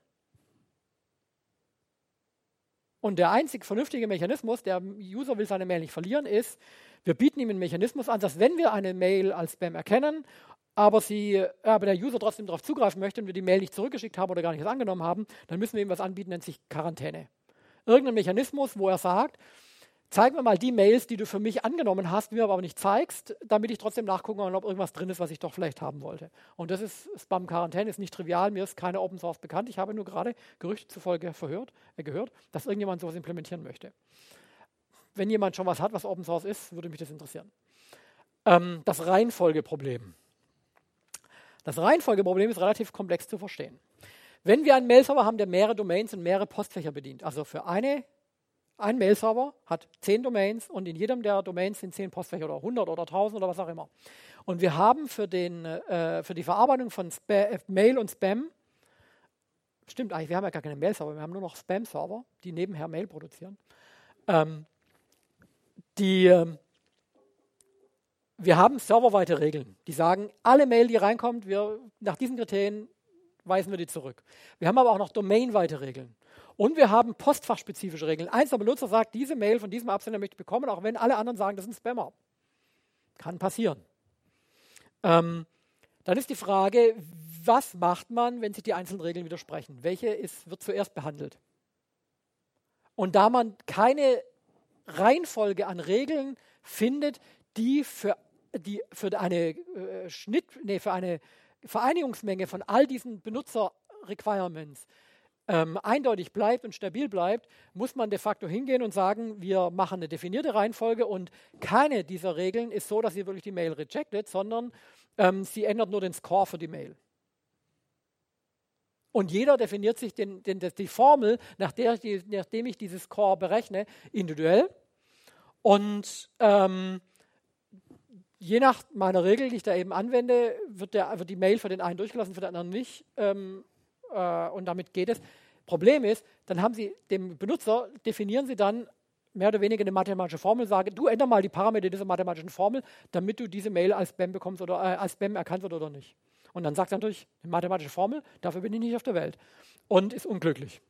Und der einzig vernünftige Mechanismus, der User will seine Mail nicht verlieren, ist, wir bieten ihm einen Mechanismus an, dass wenn wir eine Mail als Spam erkennen, aber, sie, aber der User trotzdem darauf zugreifen möchte und wir die Mail nicht zurückgeschickt haben oder gar nicht angenommen haben, dann müssen wir ihm was anbieten, nennt sich Quarantäne. Irgendein Mechanismus, wo er sagt, zeig mir mal die Mails, die du für mich angenommen hast, mir aber nicht zeigst, damit ich trotzdem nachgucken kann, ob irgendwas drin ist, was ich doch vielleicht haben wollte. Und das ist Spam Quarantäne, ist nicht trivial, mir ist keine Open Source bekannt. Ich habe nur gerade Gerüchte zufolge verhört, äh, gehört, dass irgendjemand sowas implementieren möchte. Wenn jemand schon was hat, was Open Source ist, würde mich das interessieren. Ähm, das Reihenfolgeproblem. Das Reihenfolgeproblem ist relativ komplex zu verstehen. Wenn wir einen Mail-Server haben, der mehrere Domains und mehrere Postfächer bedient, also für eine ein Mail-Server hat zehn Domains und in jedem der Domains sind zehn Postfächer oder 100 oder 1000 oder was auch immer. Und wir haben für, den, äh, für die Verarbeitung von Sp äh, Mail und Spam, stimmt eigentlich, wir haben ja gar keine Mail-Server, wir haben nur noch Spam-Server, die nebenher Mail produzieren. Ähm, die, äh, wir haben serverweite Regeln, die sagen, alle Mail, die reinkommt, wir, nach diesen Kriterien weisen wir die zurück. Wir haben aber auch noch domainweite Regeln. Und wir haben postfachspezifische Regeln. Einzelner Benutzer sagt, diese Mail von diesem Absender möchte ich bekommen, auch wenn alle anderen sagen, das ist ein Spammer. Kann passieren. Ähm, dann ist die Frage, was macht man, wenn sich die einzelnen Regeln widersprechen? Welche ist, wird zuerst behandelt? Und da man keine Reihenfolge an Regeln findet, die für, die für eine äh, Schnitt, nee, für eine Vereinigungsmenge von all diesen Benutzer-Requirements ähm, eindeutig bleibt und stabil bleibt, muss man de facto hingehen und sagen, wir machen eine definierte Reihenfolge und keine dieser Regeln ist so, dass sie wirklich die Mail rejected, sondern ähm, sie ändert nur den Score für die Mail. Und jeder definiert sich den, den, die Formel, nach der, die, nachdem ich dieses Score berechne, individuell. Und ähm, je nach meiner Regel, die ich da eben anwende, wird, der, wird die Mail für den einen durchgelassen, für den anderen nicht. Ähm, äh, und damit geht es. Problem ist, dann haben Sie dem Benutzer, definieren Sie dann mehr oder weniger eine mathematische Formel, sagen, du änder mal die Parameter dieser mathematischen Formel, damit du diese Mail als Spam bekommst oder äh, als Spam erkannt wird oder nicht. Und dann sagt er natürlich, eine mathematische Formel, dafür bin ich nicht auf der Welt. Und ist unglücklich.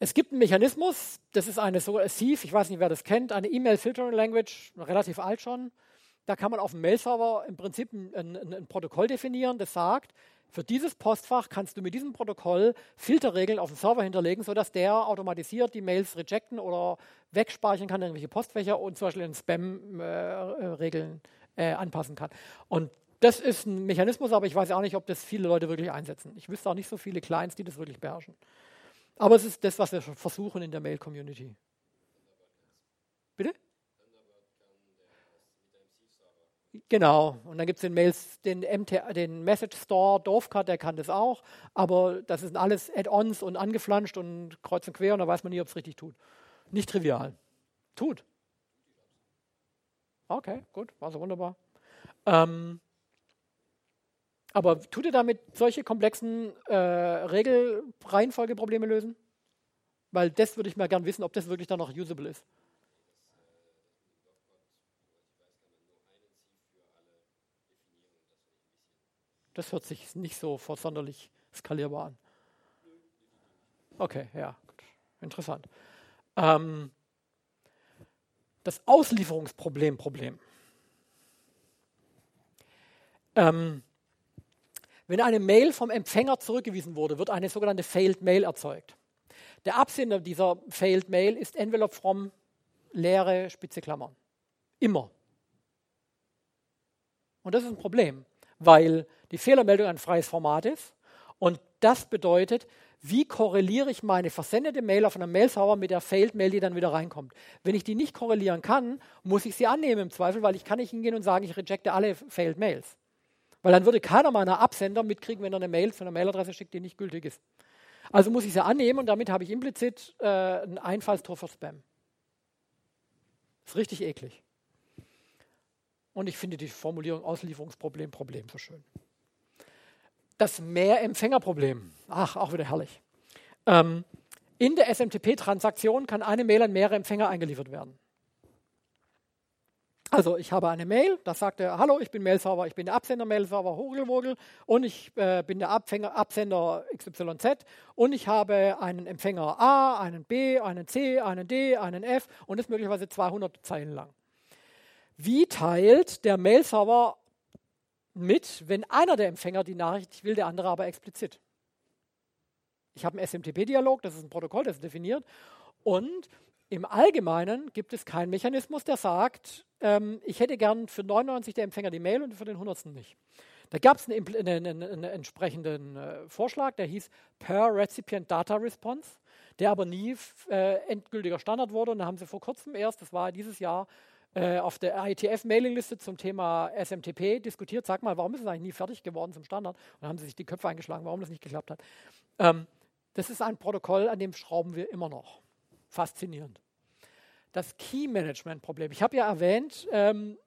Es gibt einen Mechanismus, das ist eine so Sieve, ich weiß nicht, wer das kennt, eine E-Mail-Filtering Language, relativ alt schon. Da kann man auf dem Mail-Server im Prinzip ein, ein, ein Protokoll definieren, das sagt, für dieses Postfach kannst du mit diesem Protokoll Filterregeln auf dem Server hinterlegen, sodass der automatisiert die Mails rejecten oder wegspeichern kann, irgendwelche Postfächer und zum Beispiel in Spam-Regeln äh, äh, anpassen kann. Und Das ist ein Mechanismus, aber ich weiß auch nicht, ob das viele Leute wirklich einsetzen. Ich wüsste auch nicht so viele Clients, die das wirklich beherrschen. Aber es ist das, was wir versuchen in der Mail-Community. Bitte? Genau, und dann gibt es den den, den Message Store, Dovecard, der kann das auch, aber das sind alles Add-ons und angeflanscht und kreuz und quer und da weiß man nie, ob es richtig tut. Nicht trivial. Tut. Okay, gut, war so wunderbar. Ähm, aber tut ihr damit solche komplexen äh, Regelreihenfolgeprobleme lösen? Weil das würde ich mal gern wissen, ob das wirklich dann noch usable ist. Das hört sich nicht so sonderlich skalierbar an. Okay, ja, gut. interessant. Ähm, das Auslieferungsproblem, Problem. Ähm, wenn eine Mail vom Empfänger zurückgewiesen wurde, wird eine sogenannte Failed Mail erzeugt. Der Absender dieser Failed Mail ist Envelope from leere Spitze Klammern. Immer. Und das ist ein Problem, weil die Fehlermeldung ein freies Format ist. Und das bedeutet, wie korreliere ich meine versendete Mail auf einem Mail-Server mit der Failed-Mail, die dann wieder reinkommt. Wenn ich die nicht korrelieren kann, muss ich sie annehmen im Zweifel, weil ich kann nicht hingehen und sagen, ich rejecte alle Failed-Mails. Weil dann würde keiner meiner Absender mitkriegen, wenn er eine Mail zu einer Mailadresse schickt, die nicht gültig ist. Also muss ich sie annehmen und damit habe ich implizit äh, ein Einfallstor für Spam. Ist richtig eklig. Und ich finde die Formulierung Auslieferungsproblem, Problem so schön. Das Mehrempfängerproblem. Ach, auch wieder herrlich. Ähm, in der SMTP-Transaktion kann eine Mail an mehrere Empfänger eingeliefert werden. Also ich habe eine Mail, da sagt er, hallo, ich bin Mailserver, ich bin der Absender Mailserver Hogelwogel und ich äh, bin der Abfänger, Absender XYZ und ich habe einen Empfänger A, einen B, einen C, einen D, einen F und ist möglicherweise 200 Zeilen lang. Wie teilt der Mailserver mit, wenn einer der Empfänger die Nachricht will, der andere aber explizit? Ich habe einen SMTP-Dialog, das ist ein Protokoll, das ist definiert und im Allgemeinen gibt es keinen Mechanismus, der sagt, ähm, ich hätte gern für 99 der Empfänger die Mail und für den 100. nicht. Da gab es einen, einen, einen, einen, entsprechenden äh, Vorschlag, der hieß Per Recipient Data Response, der aber nie äh, endgültiger Standard wurde. Und da haben sie vor kurzem erst, das war dieses Jahr, äh, auf der IETF-Mailingliste zum Thema SMTP diskutiert. Sag mal, warum ist es eigentlich nie fertig geworden zum Standard? Und dann haben sie sich die Köpfe eingeschlagen, warum das nicht geklappt hat. Ähm, das ist ein Protokoll, an dem schrauben wir immer noch faszinierend. Das Key-Management-Problem. Ich habe ja erwähnt, ähm,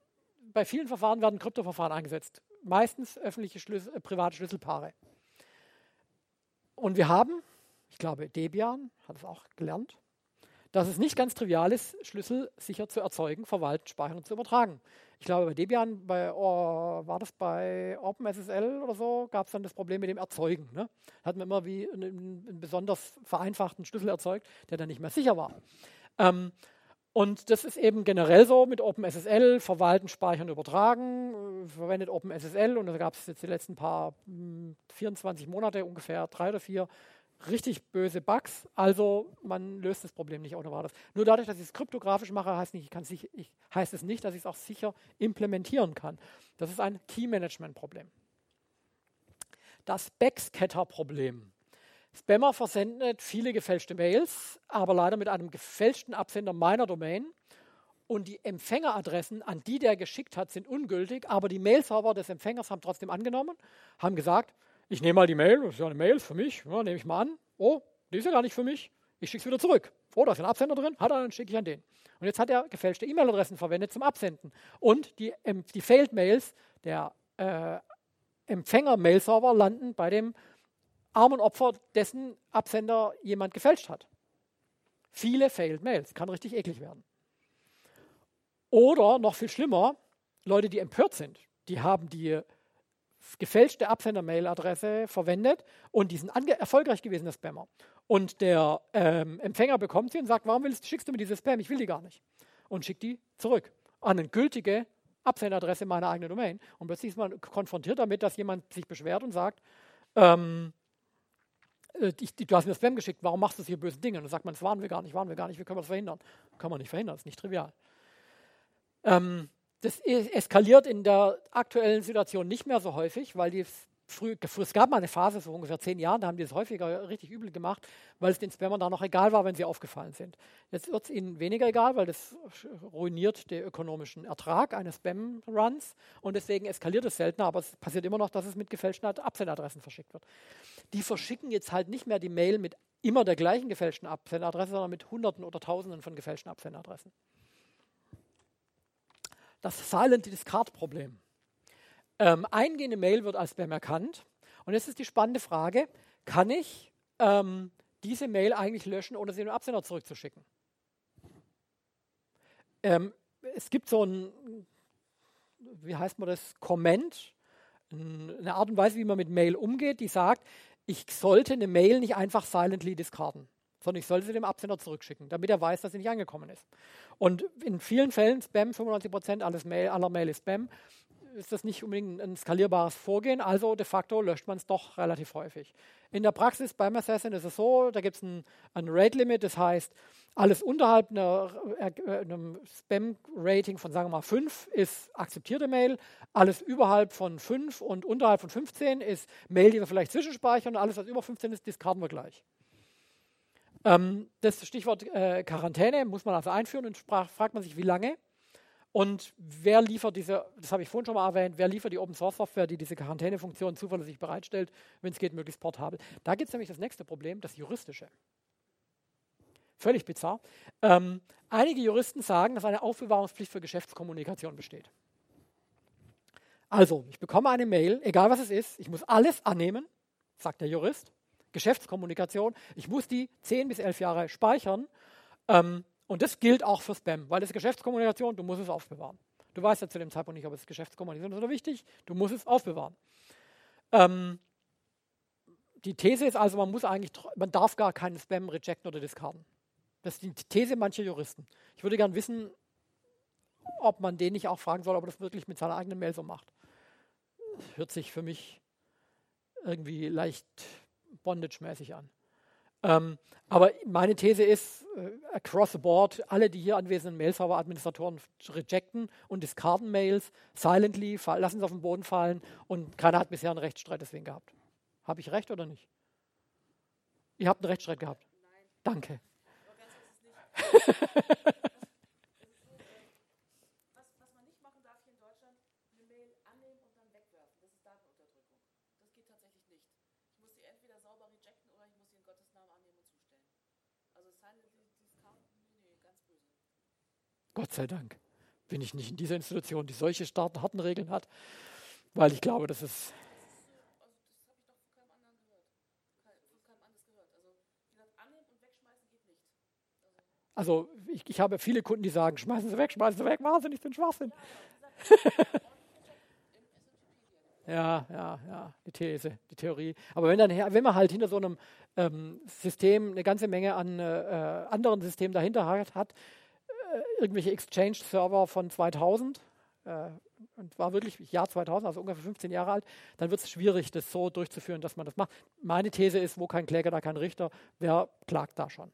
bei vielen Verfahren werden Kryptoverfahren eingesetzt. Meistens öffentliche Schlüssel, äh, private Schlüsselpaare. Und wir haben, ich glaube, Debian hat es auch gelernt, dass es nicht ganz trivial ist, Schlüssel sicher zu erzeugen, verwalten, speichern und zu übertragen. Ich glaube, bei Debian, bei, oh, war das bei OpenSSL oder so, gab es dann das Problem mit dem Erzeugen. Ne? Hat man immer wie einen, einen, besonders vereinfachten Schlüssel erzeugt, der dann nicht mehr sicher war. Ähm, und das ist eben generell so mit OpenSSL, verwalten, speichern, übertragen, äh, verwendet OpenSSL und da gab es jetzt die letzten paar 24 hm, Monate, ungefähr drei oder vier, richtig böse Bugs. Also man löst das Problem nicht weiteres. Nur dadurch, dass ich es kryptografisch mache, heißt, nicht, ich sich, ich, heißt es nicht, dass ich es auch sicher implementieren kann. Das ist ein Key-Management-Problem. Das Backscatter-Problem. Spammer versendet viele gefälschte Mails, aber leider mit einem gefälschten Absender meiner Domain. Und die Empfängeradressen, an die der geschickt hat, sind ungültig, aber die Mailserver des Empfängers haben trotzdem angenommen, haben gesagt, ich nehme mal die Mail, das ist ja eine Mail für mich, ja, nehme ich mal an. Oh, die ist ja gar nicht für mich. Ich schicke es wieder zurück. Oh, da ist ein Absender drin, hat er, dann schicke ich an den. Und jetzt hat er gefälschte E-Mail-Adressen verwendet zum Absenden. Und die, ähm, die Failed-Mails der äh, Empfänger-Mail-Server landen bei dem armen Opfer, dessen Absender jemand gefälscht hat. Viele Failed Mails, kann richtig eklig werden. Oder noch viel schlimmer, Leute, die empört sind, die haben die gefälschte Absender-Mail-Adresse verwendet und die sind erfolgreich gewesen, der Spammer. Und der ähm, Empfänger bekommt sie und sagt, warum willst, schickst du mir diese Spam? Ich will die gar nicht. Und schickt die zurück an eine gültige Absenderadresse meiner eigenen Domain. Und plötzlich ist man konfrontiert damit, dass jemand sich beschwert und sagt, ähm, äh, ich, du hast mir Spam geschickt, warum machst du hier böse Dinge? Und dann sagt man, das waren wir gar nicht, waren wir gar nicht, wie können wir das verhindern? Kann man nicht verhindern, das ist nicht trivial. Ähm, das eskaliert in der aktuellen Situation nicht mehr so häufig, weil die früh, es gab mal eine Phase, so ungefähr zehn Jahren, da haben die es häufiger richtig übel gemacht, weil es den Spammern da noch egal war, wenn sie aufgefallen sind. Jetzt wird es ihnen weniger egal, weil das ruiniert den ökonomischen Ertrag eines Spam-Runs und deswegen eskaliert es seltener, aber es passiert immer noch, dass es mit gefälschten Absendadressen verschickt wird. Die verschicken jetzt halt nicht mehr die Mail mit immer der gleichen gefälschten Absendadresse, sondern mit Hunderten oder Tausenden von gefälschten Absendadressen. Das Silent Discard-Problem. Ähm, eingehende Mail wird als Spam erkannt. Und jetzt ist die spannende Frage, kann ich ähm, diese Mail eigentlich löschen, ohne sie dem Absender zurückzuschicken? Ähm, es gibt so ein, wie heißt man das, Comment, eine Art und Weise, wie man mit Mail umgeht, die sagt, ich sollte eine Mail nicht einfach silently discarden, sondern ich sollte sie dem Absender zurückschicken, damit er weiß, dass sie nicht angekommen ist. Und in vielen Fällen, Spam, 95% alles Mail, aller Mail ist Spam, ist das nicht unbedingt ein skalierbares Vorgehen, also de facto löscht man es doch relativ häufig. In der Praxis beim Assassin ist es so, da gibt es ein, ein Rate-Limit, das heißt, alles unterhalb einer, äh, einem Spam-Rating von, sagen wir mal, 5 ist akzeptierte Mail, alles überhalb von 5 und unterhalb von 15 ist Mail, die wir vielleicht zwischenspeichern und alles, was über 15 ist, diskarden wir gleich. Ähm, das Stichwort äh, Quarantäne muss man also einführen und sprach, fragt man sich, wie lange. Und wer liefert diese, das habe ich vorhin schon mal erwähnt, wer liefert die Open Source Software, die diese Quarantänefunktion zuverlässig bereitstellt, wenn es geht, möglichst portabel. Da gibt es nämlich das nächste Problem, das juristische. Völlig bizarr. Ähm, einige Juristen sagen, dass eine Aufbewahrungspflicht für Geschäftskommunikation besteht. Also, ich bekomme eine Mail, egal was es ist, ich muss alles annehmen, sagt der Jurist. Geschäftskommunikation, ich muss die 10 bis 11 Jahre speichern. Ähm, und das gilt auch für Spam, weil das ist Geschäftskommunikation, du musst es aufbewahren. Du weißt ja zu dem Zeitpunkt nicht, ob es Geschäftskommunikation ist oder wichtig, du musst es aufbewahren. Ähm, die These ist also, man muss eigentlich, man darf gar keinen Spam rejecten oder discarden. Das ist die These mancher Juristen. Ich würde gerne wissen, ob man den nicht auch fragen soll, ob er das wirklich mit seiner eigenen Mail so macht. Hört sich für mich irgendwie leicht bondage-mäßig an. Ähm, aber meine These ist, äh, across the board, alle die hier anwesenden Mail-Server-Administratoren rejecten und discarden Mails silently, lassen sie auf den Boden fallen und keiner hat bisher einen Rechtsstreit deswegen gehabt. Habe ich recht oder nicht? Ihr habt einen Rechtsstreit gehabt? Nein. Danke. Gott sei Dank bin ich nicht in dieser Institution, die solche starken, harten Regeln hat, weil ich glaube, das ist. Also ich, ich habe viele Kunden, die sagen, schmeißen Sie weg, schmeißen Sie weg, machen Sie nicht den Schwachsinn. ja, ja, ja, die These, die Theorie. Aber wenn, dann, wenn man halt hinter so einem ähm, System eine ganze Menge an äh, anderen Systemen dahinter hat irgendwelche Exchange-Server von 2000 äh, und war wirklich Jahr 2000, also ungefähr 15 Jahre alt, dann wird es schwierig, das so durchzuführen, dass man das macht. Meine These ist, wo kein Kläger, da kein Richter. Wer klagt da schon?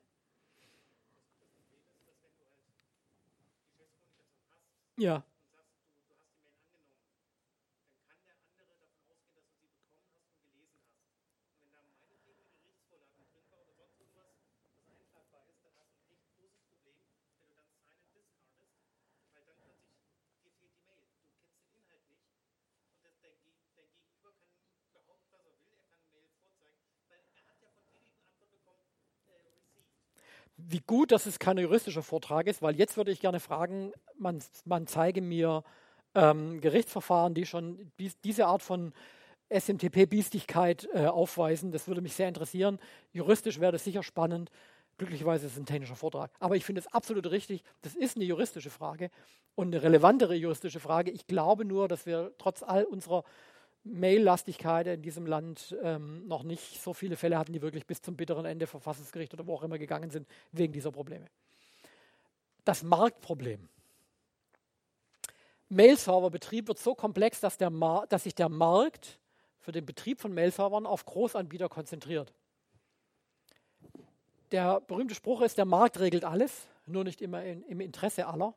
Ja. Wie gut, dass es kein juristischer Vortrag ist, weil jetzt würde ich gerne fragen, man, man zeige mir ähm, Gerichtsverfahren, die schon diese Art von SMTP-Biestigkeit äh, aufweisen. Das würde mich sehr interessieren. Juristisch wäre das sicher spannend. Glücklicherweise ist es ein technischer Vortrag. Aber ich finde es absolut richtig. Das ist eine juristische Frage und eine relevantere juristische Frage. Ich glaube nur, dass wir trotz all unserer Mail-Lastigkeit in diesem Land ähm, noch nicht so viele Fälle hatten, die wirklich bis zum bitteren Ende Verfassungsgericht oder wo auch immer gegangen sind, wegen dieser Probleme. Das Marktproblem. Mail-Server-Betrieb wird so komplex, dass, dass sich der Markt für den Betrieb von Mail-Servern auf Großanbieter konzentriert. Der berühmte Spruch ist, der Markt regelt alles, nur nicht immer in, im Interesse aller.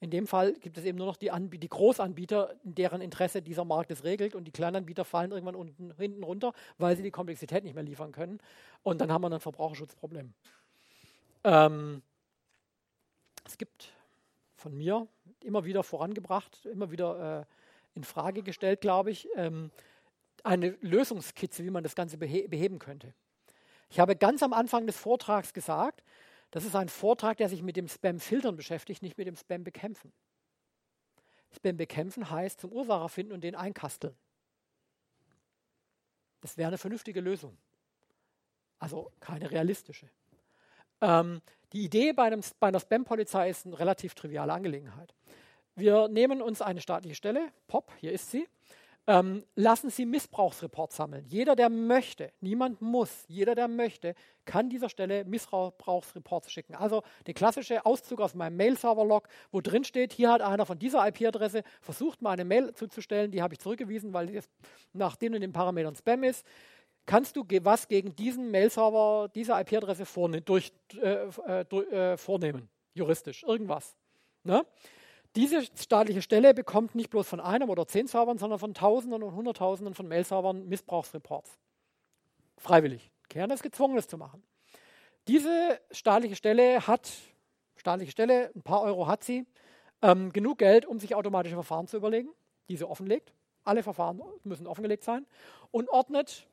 In dem Fall gibt es eben nur noch die, Anb die Großanbieter, deren Interesse dieser Markt es regelt und die Kleinanbieter fallen irgendwann unten, hinten runter, weil sie die Komplexität nicht mehr liefern können. Und dann haben wir ein Verbraucherschutzproblem. Ähm, es gibt von mir immer wieder vorangebracht, immer wieder äh, in Frage gestellt, glaube ich, ähm, eine Lösungskizze, wie man das Ganze behe beheben könnte. Ich habe ganz am Anfang des Vortrags gesagt, das ist ein Vortrag, der sich mit dem Spam-Filtern beschäftigt, nicht mit dem Spam-Bekämpfen. Spam bekämpfen heißt zum Ursacher finden und den einkasteln. Das wäre eine vernünftige Lösung. Also keine realistische. Ähm, die Idee bei, einem, bei einer Spam-Polizei ist eine relativ triviale Angelegenheit. Wir nehmen uns eine staatliche Stelle, POP, hier ist sie, ähm, lassen Sie Missbrauchsreports sammeln. Jeder, der möchte, niemand muss, jeder, der möchte, kann dieser Stelle Missbrauchsreports schicken. Also der klassische Auszug aus meinem Mail-Server-Log, wo drin steht, hier hat einer von dieser IP-Adresse versucht, mal eine Mail zuzustellen, die habe ich zurückgewiesen, weil es nach den und den Parametern Spam ist. Kannst du was gegen diesen Mail-Server, diese IP-Adresse vorne äh, äh, äh, vornehmen? Juristisch, irgendwas. Ne? Diese staatliche Stelle bekommt nicht bloß von einem oder zehn Servern, sondern von Tausenden und Hunderttausenden von Mail-Servern Missbrauchsreports. Freiwillig. Kern ist gezwungen, das zu machen. Diese staatliche Stelle hat, staatliche Stelle, ein paar Euro hat sie, ähm, genug Geld, um sich automatische Verfahren zu überlegen, die sie offenlegt. Alle Verfahren müssen offengelegt sein und ordnet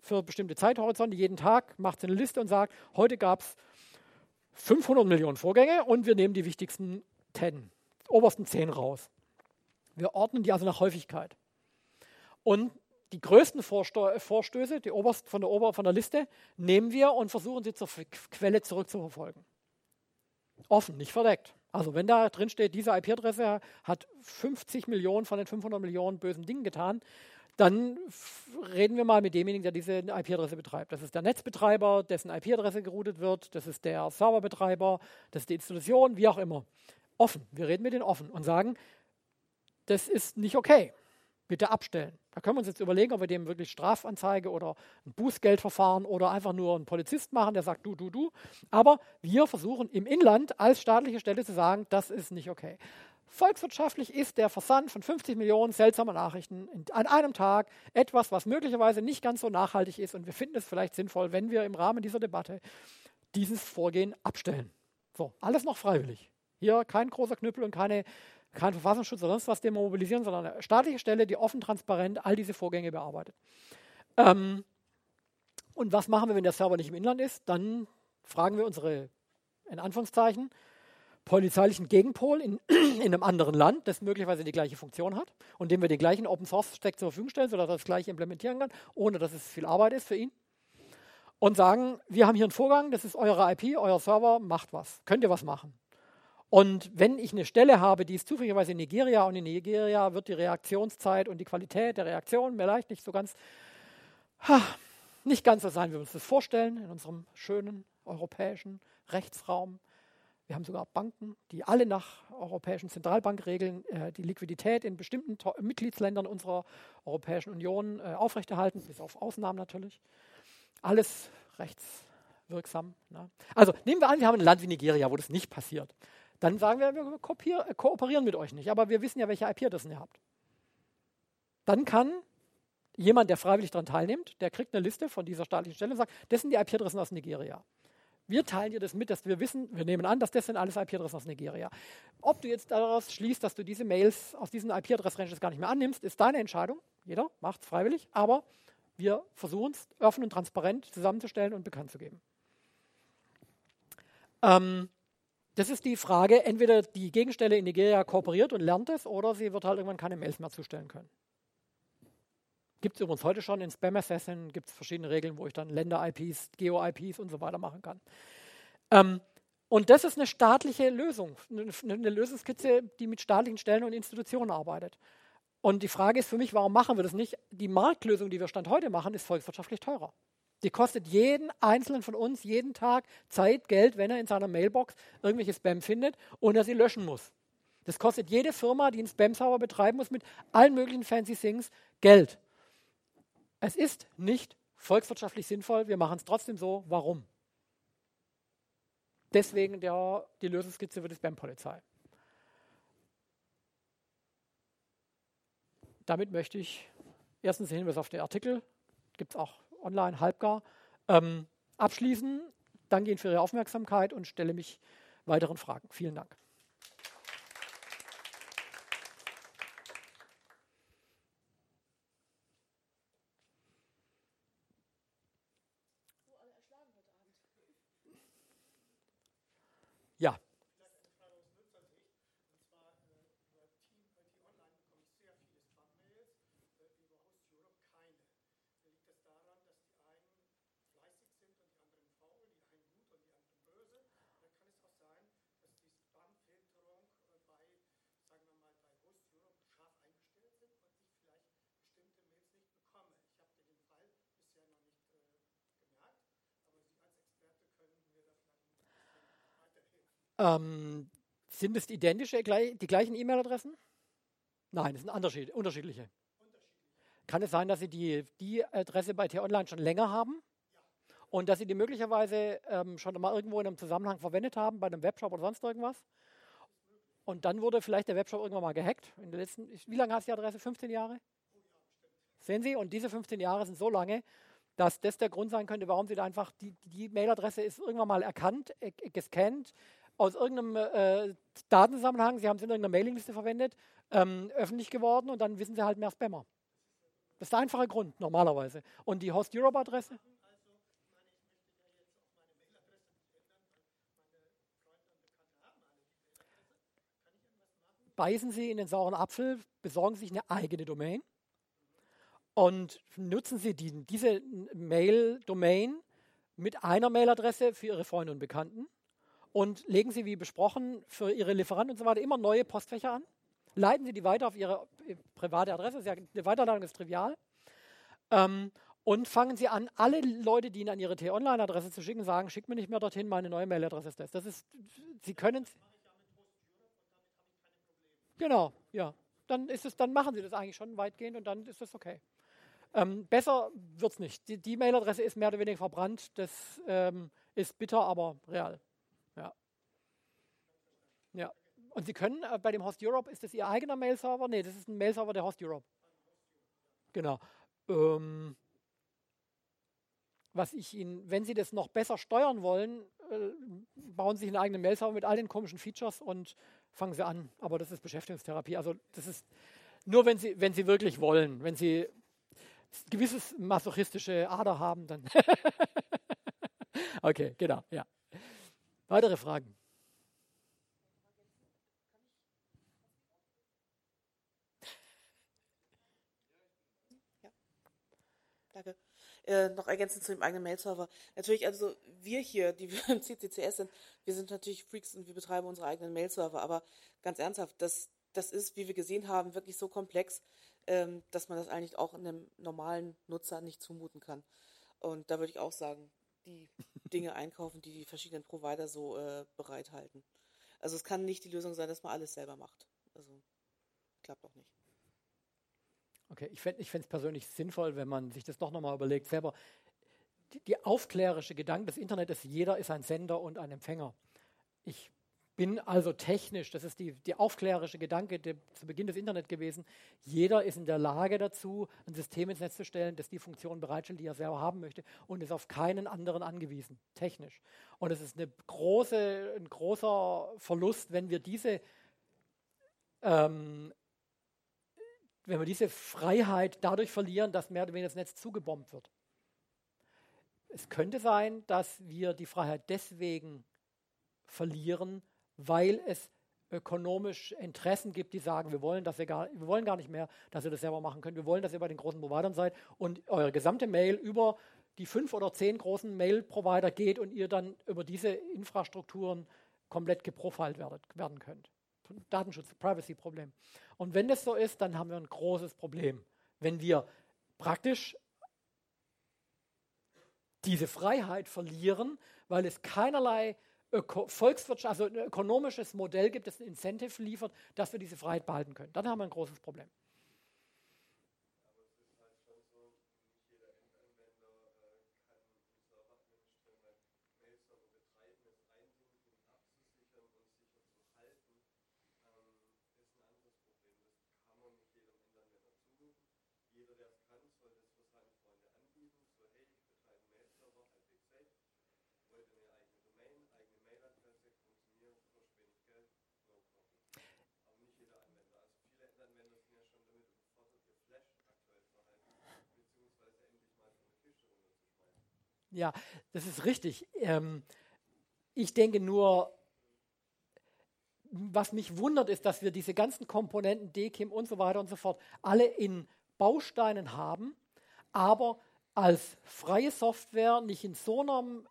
für bestimmte Zeithorizonte jeden Tag, macht sie eine Liste und sagt, heute gab es 500 Millionen Vorgänge und wir nehmen die wichtigsten 10 obersten zehn raus. Wir ordnen die also nach Häufigkeit. Und die größten Vorstöße, die obersten von der, Ober von der Liste, nehmen wir und versuchen sie zur Quelle zurückzuverfolgen. Offen, nicht verdeckt. Also wenn da drin steht, diese IP-Adresse hat 50 Millionen von den 500 Millionen bösen Dingen getan, dann reden wir mal mit demjenigen, der diese IP-Adresse betreibt. Das ist der Netzbetreiber, dessen IP-Adresse geroutet wird, das ist der Serverbetreiber, das ist die Institution, wie auch immer offen. Wir reden mit denen offen und sagen, das ist nicht okay. Bitte abstellen. Da können wir uns jetzt überlegen, ob wir dem wirklich Strafanzeige oder ein Bußgeldverfahren oder einfach nur einen Polizist machen, der sagt du, du, du. Aber wir versuchen im Inland als staatliche Stelle zu sagen, das ist nicht okay. Volkswirtschaftlich ist der Versand von 50 Millionen seltsamer Nachrichten an einem Tag etwas, was möglicherweise nicht ganz so nachhaltig ist. Und wir finden es vielleicht sinnvoll, wenn wir im Rahmen dieser Debatte dieses Vorgehen abstellen. So, alles noch freiwillig. Hier kein großer Knüppel und keine, kein Verfassungsschutz oder sonst was demobilisieren, sondern eine staatliche Stelle, die offen, transparent all diese Vorgänge bearbeitet. Ähm, und was machen wir, wenn der Server nicht im Inland ist? Dann fragen wir unsere, in Anführungszeichen, polizeilichen Gegenpol in, in einem anderen Land, das möglicherweise die gleiche Funktion hat und dem wir den gleichen Open Source Stack zur Verfügung stellen, sodass er das gleiche implementieren kann, ohne dass es viel Arbeit ist für ihn. Und sagen, wir haben hier einen Vorgang, das ist eure IP, euer Server, macht was. Könnt ihr was machen? Und wenn ich eine Stelle habe, die ist zufälligerweise in Nigeria und in Nigeria wird die Reaktionszeit und die Qualität der Reaktion vielleicht nicht so ganz, ha, nicht ganz so sein, wie wir uns das vorstellen in unserem schönen europäischen Rechtsraum. Wir haben sogar Banken, die alle nach europäischen Zentralbankregeln äh, die Liquidität in bestimmten to Mitgliedsländern unserer Europäischen Union äh, aufrechterhalten, bis auf Ausnahmen natürlich. Alles rechtswirksam. Ne? Also nehmen wir an, wir haben ein Land wie Nigeria, wo das nicht passiert. Dann sagen wir, wir äh, kooperieren mit euch nicht, aber wir wissen ja, welche IP-Adressen ihr habt. Dann kann jemand, der freiwillig daran teilnimmt, der kriegt eine Liste von dieser staatlichen Stelle und sagt, das sind die IP-Adressen aus Nigeria. Wir teilen dir das mit, dass wir wissen, wir nehmen an, dass das sind alles IP-Adressen aus Nigeria. Ob du jetzt daraus schließt, dass du diese Mails aus diesen IP-Adress-Ranges gar nicht mehr annimmst, ist deine Entscheidung. Jeder macht es freiwillig, aber wir versuchen es offen und transparent zusammenzustellen und bekannt zu geben. Ähm, das ist die Frage, entweder die Gegenstelle in Nigeria kooperiert und lernt es oder sie wird halt irgendwann keine Mails mehr zustellen können. Gibt es übrigens heute schon in Spam Assassin, gibt es verschiedene Regeln, wo ich dann Länder-IPs, Geo-IPs und so weiter machen kann. Ähm, und das ist eine staatliche Lösung, eine, eine Lösungskizze, die mit staatlichen Stellen und Institutionen arbeitet. Und die Frage ist für mich, warum machen wir das nicht? Die Marktlösung, die wir Stand heute machen, ist volkswirtschaftlich teurer. Die kostet jeden einzelnen von uns jeden Tag Zeit, Geld, wenn er in seiner Mailbox irgendwelche Spam findet und er sie löschen muss. Das kostet jede Firma, die einen Spam-Server betreiben muss, mit allen möglichen fancy Things Geld. Es ist nicht volkswirtschaftlich sinnvoll, wir machen es trotzdem so. Warum? Deswegen der, die Lösungskizze für die Spam-Polizei. Damit möchte ich erstens den Hinweis auf den Artikel, gibt es auch online, halbgar, ähm, abschließen. Danke Ihnen für Ihre Aufmerksamkeit und stelle mich weiteren Fragen. Vielen Dank. Ja. Ähm, sind es identische, die gleichen E-Mail-Adressen? Nein, es sind unterschiedliche. unterschiedliche. Kann es sein, dass Sie die, die Adresse bei T-Online schon länger haben? Und dass Sie die möglicherweise ähm, schon mal irgendwo in einem Zusammenhang verwendet haben, bei einem Webshop oder sonst irgendwas? Und dann wurde vielleicht der Webshop irgendwann mal gehackt. In den letzten, wie lange hast du die Adresse? 15 Jahre? Sehen Sie? Und diese 15 Jahre sind so lange, dass das der Grund sein könnte, warum Sie da einfach, die, die Mailadresse ist irgendwann mal erkannt, äh, gescannt, aus irgendeinem äh, Datenzusammenhang, Sie haben es in irgendeiner Mailingliste verwendet, ähm, öffentlich geworden und dann wissen Sie halt mehr Spammer. Das ist der einfache Grund, normalerweise. Und die Host Europe-Adresse? Beißen Sie in den sauren Apfel, besorgen Sie sich eine eigene Domain und nutzen Sie die, diese Mail-Domain mit einer Mailadresse für Ihre Freunde und Bekannten und legen Sie, wie besprochen, für Ihre Lieferanten und so weiter immer neue Postfächer an. Leiten Sie die weiter auf Ihre äh, private Adresse. Eine Weiterleitung ist trivial. Ähm, und fangen Sie an, alle Leute, die Ihnen an Ihre T-Online-Adresse zu schicken, sagen, schick mir nicht mehr dorthin, meine neue Mailadresse ist das. Das ist, Sie können es. Genau, ja. Dann ist es, dann machen Sie das eigentlich schon weitgehend und dann ist das okay. Ähm, besser wird es nicht. Die, die Mailadresse ist mehr oder weniger verbrannt. Das ähm, ist bitter, aber real. Ja. Ja. Und Sie können äh, bei dem Host Europe, ist das Ihr eigener Mail-Server? Nee, das ist ein Mail-Server der Host Europe. Genau. Ähm, was ich Ihnen, wenn Sie das noch besser steuern wollen, äh, bauen Sie sich einen eigenen Mail-Server mit all den komischen Features und fangen Sie an. Aber das ist Beschäftigungstherapie. Also das ist nur, wenn Sie, wenn Sie wirklich wollen. Wenn Sie gewisses masochistische Ader haben, dann. okay, genau, ja. Weitere Fragen? Ja. Danke. Äh, noch ergänzend zu dem eigenen Mail-Server. Natürlich, also wir hier, die wir im CCCS sind, wir sind natürlich Freaks und wir betreiben unsere eigenen Mail-Server, aber ganz ernsthaft, das, das ist, wie wir gesehen haben, wirklich so komplex, ähm, dass man das eigentlich auch einem normalen Nutzer nicht zumuten kann. Und da würde ich auch sagen, die Dinge einkaufen, die die verschiedenen Provider so äh, bereithalten. Also es kann nicht die Lösung sein, dass man alles selber macht. Also klappt auch nicht. Okay, ich fände es persönlich sinnvoll, wenn man sich das doch nochmal überlegt, selber die, die aufklärische Gedanke des Internets, jeder ist ein Sender und ein Empfänger. Ich bin also technisch, das ist die, die aufklärerische Gedanke de, zu Beginn des Internet gewesen, jeder ist in der Lage dazu, ein System ins Netz zu stellen, das die Funktion bereitstellt, die er selber haben möchte und ist auf keinen anderen angewiesen, technisch. Und es ist eine große, ein großer Verlust, wenn wir diese ähm, wenn wir diese Freiheit dadurch verlieren, dass mehr oder weniger das Netz zugebombt wird. Es könnte sein, dass wir die Freiheit deswegen verlieren, weil es ökonomisch Interessen gibt, die sagen, wir wollen, dass ihr gar, wir wollen gar nicht mehr, dass ihr das selber machen könnt. Wir wollen, dass ihr bei den großen Providern seid und eure gesamte Mail über die fünf oder zehn großen Mail-Provider geht und ihr dann über diese Infrastrukturen komplett geprofiled werdet, werden könnt. Datenschutz, Privacy-Problem. Und wenn das so ist, dann haben wir ein großes Problem. Wenn wir praktisch diese Freiheit verlieren, weil es keinerlei Volkswirtschaft, also ein ökonomisches Modell gibt, das ein Incentive liefert, dass wir diese Freiheit behalten können. Dann haben wir ein großes Problem. Ja, das ist richtig. Ähm, ich denke nur, was mich wundert, ist, dass wir diese ganzen Komponenten, DKIM und so weiter und so fort, alle in Bausteinen haben, aber als freie Software nicht in so einer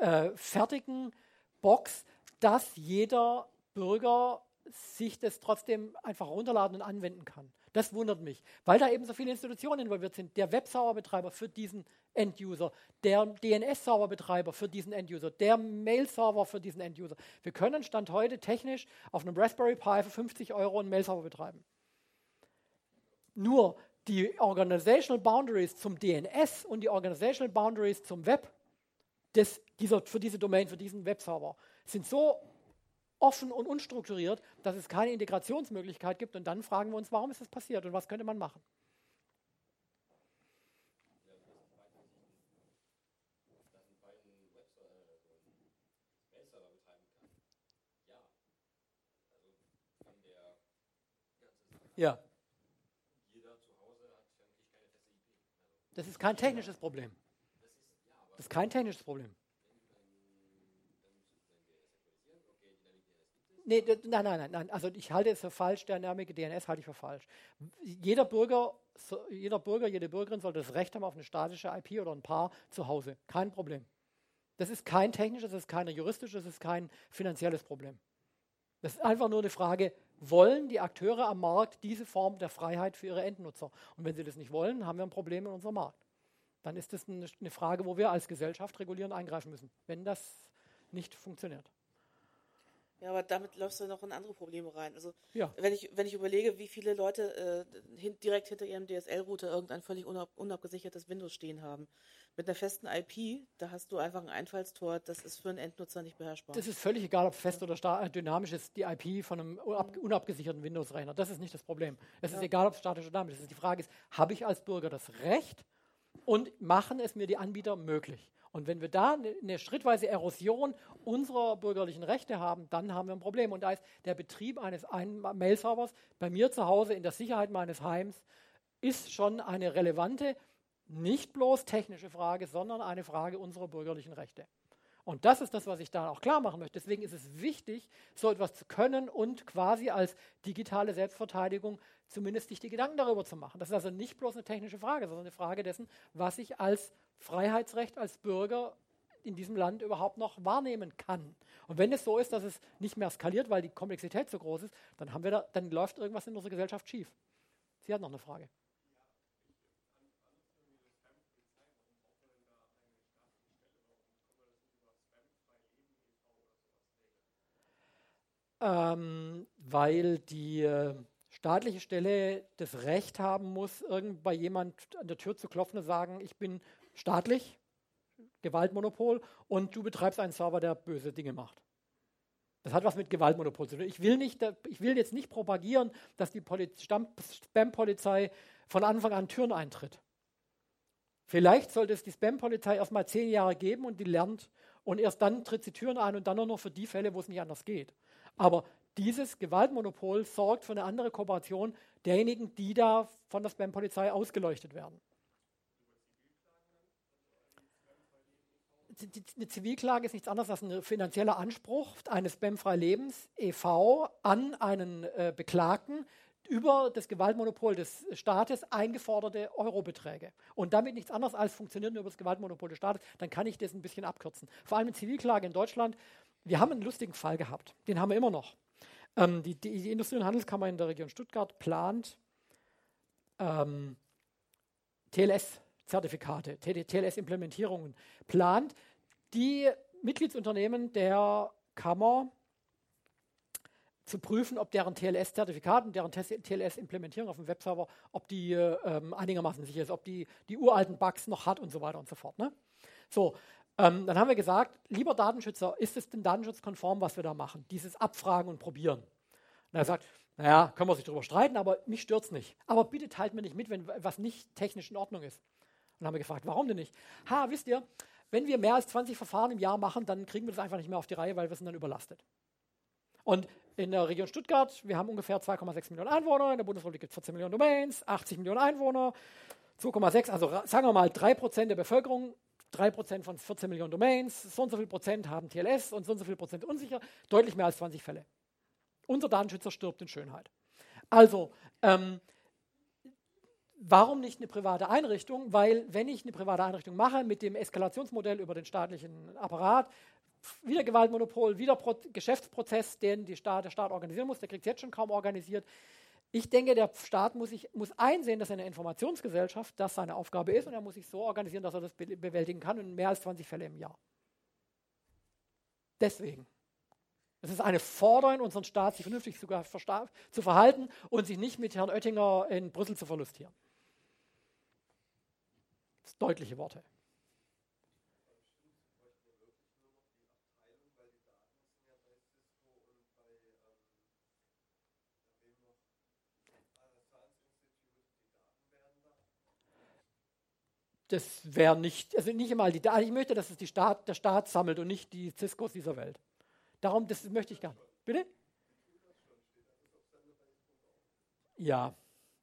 äh, fertigen Box, dass jeder Bürger sich das trotzdem einfach runterladen und anwenden kann. Das wundert mich, weil da eben so viele Institutionen involviert sind. Der Webserverbetreiber für diesen End-User, der DNS-Serverbetreiber für diesen End-User, der Mail-Server für diesen End-User. Wir können Stand heute technisch auf einem Raspberry Pi für 50 Euro einen Mail-Server betreiben. Nur die Organizational Boundaries zum DNS und die Organizational Boundaries zum Web des, dieser, für diese Domain, für diesen Webserver sind so offen und unstrukturiert, dass es keine Integrationsmöglichkeit gibt. Und dann fragen wir uns, warum ist das passiert und was könnte man machen? Ja. Das ist kein technisches Problem. Das ist kein technisches Problem. Nee, nein, nein, nein, nein. Also ich halte es für falsch, der dynamische DNS halte ich für falsch. Jeder Bürger, jeder Bürger, jede Bürgerin sollte das Recht haben auf eine statische IP oder ein Paar zu Hause. Kein Problem. Das ist kein technisches, das ist kein juristisches, das ist kein finanzielles Problem. Das ist einfach nur eine Frage, wollen die Akteure am Markt diese Form der Freiheit für ihre Endnutzer? Und wenn sie das nicht wollen, haben wir ein Problem in unserem Markt. Dann ist das eine Frage, wo wir als Gesellschaft regulierend eingreifen müssen, wenn das nicht funktioniert. Ja, aber damit läufst du noch in andere Probleme rein. Also ja. wenn ich wenn ich überlege, wie viele Leute äh, hin, direkt hinter ihrem DSL-Router irgendein völlig unab, unabgesichertes Windows stehen haben, mit einer festen IP, da hast du einfach ein Einfallstor, das ist für einen Endnutzer nicht beherrschbar. Das ist völlig egal, ob fest oder äh, dynamisch ist, die IP von einem unab, unabgesicherten Windows-Rechner. Das ist nicht das Problem. Es ja. ist egal, ob es statisch oder dynamisch ist. Die Frage ist, habe ich als Bürger das Recht und machen es mir die Anbieter möglich? Und wenn wir da eine, eine schrittweise Erosion unserer bürgerlichen Rechte haben, dann haben wir ein Problem. Und da ist der Betrieb eines Mail-Servers bei mir zu Hause in der Sicherheit meines Heims ist schon eine relevante, nicht bloß technische Frage, sondern eine Frage unserer bürgerlichen Rechte. Und das ist das, was ich da auch klar machen möchte. Deswegen ist es wichtig, so etwas zu können und quasi als digitale Selbstverteidigung zumindest sich die Gedanken darüber zu machen. Das ist also nicht bloß eine technische Frage, sondern eine Frage dessen, was ich als Freiheitsrecht, als Bürger in diesem Land überhaupt noch wahrnehmen kann. Und wenn es so ist, dass es nicht mehr skaliert, weil die Komplexität so groß ist, dann, haben wir da, dann läuft irgendwas in unserer Gesellschaft schief. Sie hat noch eine Frage. ähm, weil die äh, staatliche Stelle das Recht haben muss, irgend bei jemand an der Tür zu klopfen und sagen, ich bin staatlich, Gewaltmonopol, und du betreibst einen Server, der böse Dinge macht. Das hat was mit Gewaltmonopol zu tun. Ich will, nicht, ich will jetzt nicht propagieren, dass die Spam-Polizei von Anfang an Türen eintritt. Vielleicht sollte es die Spam-Polizei erst mal zehn Jahre geben und die lernt und erst dann tritt sie Türen ein und dann nur noch für die Fälle, wo es nicht anders geht. Aber dieses Gewaltmonopol sorgt für eine andere Kooperation derjenigen, die da von der Spam-Polizei ausgeleuchtet werden. Eine Zivilklage ist nichts anderes als ein finanzieller Anspruch eines spamfrei Lebens e.V. an einen äh, Beklagten über das Gewaltmonopol des Staates eingeforderte Eurobeträge. Und damit nichts anderes als funktioniert nur über das Gewaltmonopol des Staates, dann kann ich das ein bisschen abkürzen. Vor allem eine Zivilklage in Deutschland wir haben einen lustigen Fall gehabt, den haben wir immer noch. Ähm, die, die, Industrie- und Handelskammer in der Region Stuttgart plant ähm, TLS-Zertifikate, TLS-Implementierungen, plant die Mitgliedsunternehmen der Kammer zu prüfen, ob deren TLS-Zertifikat und deren TLS-Implementierung auf dem Webserver, ob die ähm, einigermaßen sicher ist, ob die die uralten Bugs noch hat und so weiter und so fort. Ne? So, ähm, dann haben wir gesagt, lieber Datenschützer, ist es denn datenschutzkonform, was wir da machen? Dieses Abfragen und Probieren. Und er sagt, naja, können wir sich darüber streiten, aber mich stört es nicht. Aber bitte teilt mir nicht mit, wenn was nicht technisch in Ordnung ist. Und dann haben wir gefragt, warum denn nicht? Ha, wisst ihr, wenn wir mehr als 20 Verfahren im Jahr machen, dann kriegen wir das einfach nicht mehr auf die Reihe, weil wir sind dann überlastet. Und in der Region Stuttgart, wir haben ungefähr 2,6 Millionen Einwohner, in der Bundesrepublik gibt es 14 Millionen Domains, 80 Millionen Einwohner, 2,6, also sagen wir mal 3% der Bevölkerung 3% von 14 Millionen Domains, so und so viel Prozent haben TLS und so und so viel Prozent unsicher, deutlich mehr als 20 Fälle. Unser Datenschützer stirbt in Schönheit. Also, ähm, warum nicht eine private Einrichtung? Weil, wenn ich eine private Einrichtung mache mit dem Eskalationsmodell über den staatlichen Apparat, wieder Gewaltmonopol, wieder Pro Geschäftsprozess, den Staat, der Staat organisieren muss, der kriegt es jetzt schon kaum organisiert. Ich denke, der Staat muss, sich, muss einsehen, dass eine Informationsgesellschaft das seine Aufgabe ist und er muss sich so organisieren, dass er das be bewältigen kann und mehr als 20 Fälle im Jahr. Deswegen. Es ist eine Forderung, unseren Staat sich vernünftig zu, zu verhalten und sich nicht mit Herrn Oettinger in Brüssel zu verlustieren. Deutliche Worte. Das wäre nicht, also nicht einmal die Daten. Ich möchte, dass es die Staat, der Staat sammelt und nicht die Ciscos dieser Welt. Darum, das möchte ich gar nicht. Bitte? Ja,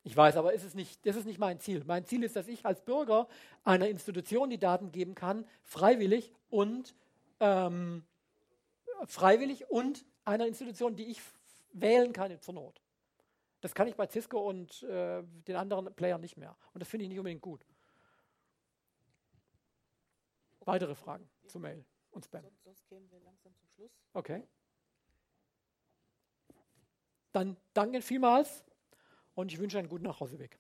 ich weiß, aber ist es nicht, das ist nicht mein Ziel. Mein Ziel ist, dass ich als Bürger einer Institution die Daten geben kann, freiwillig und ähm, freiwillig und einer Institution, die ich wählen kann zur Not. Das kann ich bei Cisco und äh, den anderen Playern nicht mehr. Und das finde ich nicht unbedingt gut. Weitere Fragen zu Mail und Spam? Sonst, sonst kämen wir langsam zum Schluss. Okay. Dann danke vielmals und ich wünsche einen guten Nachhauseweg.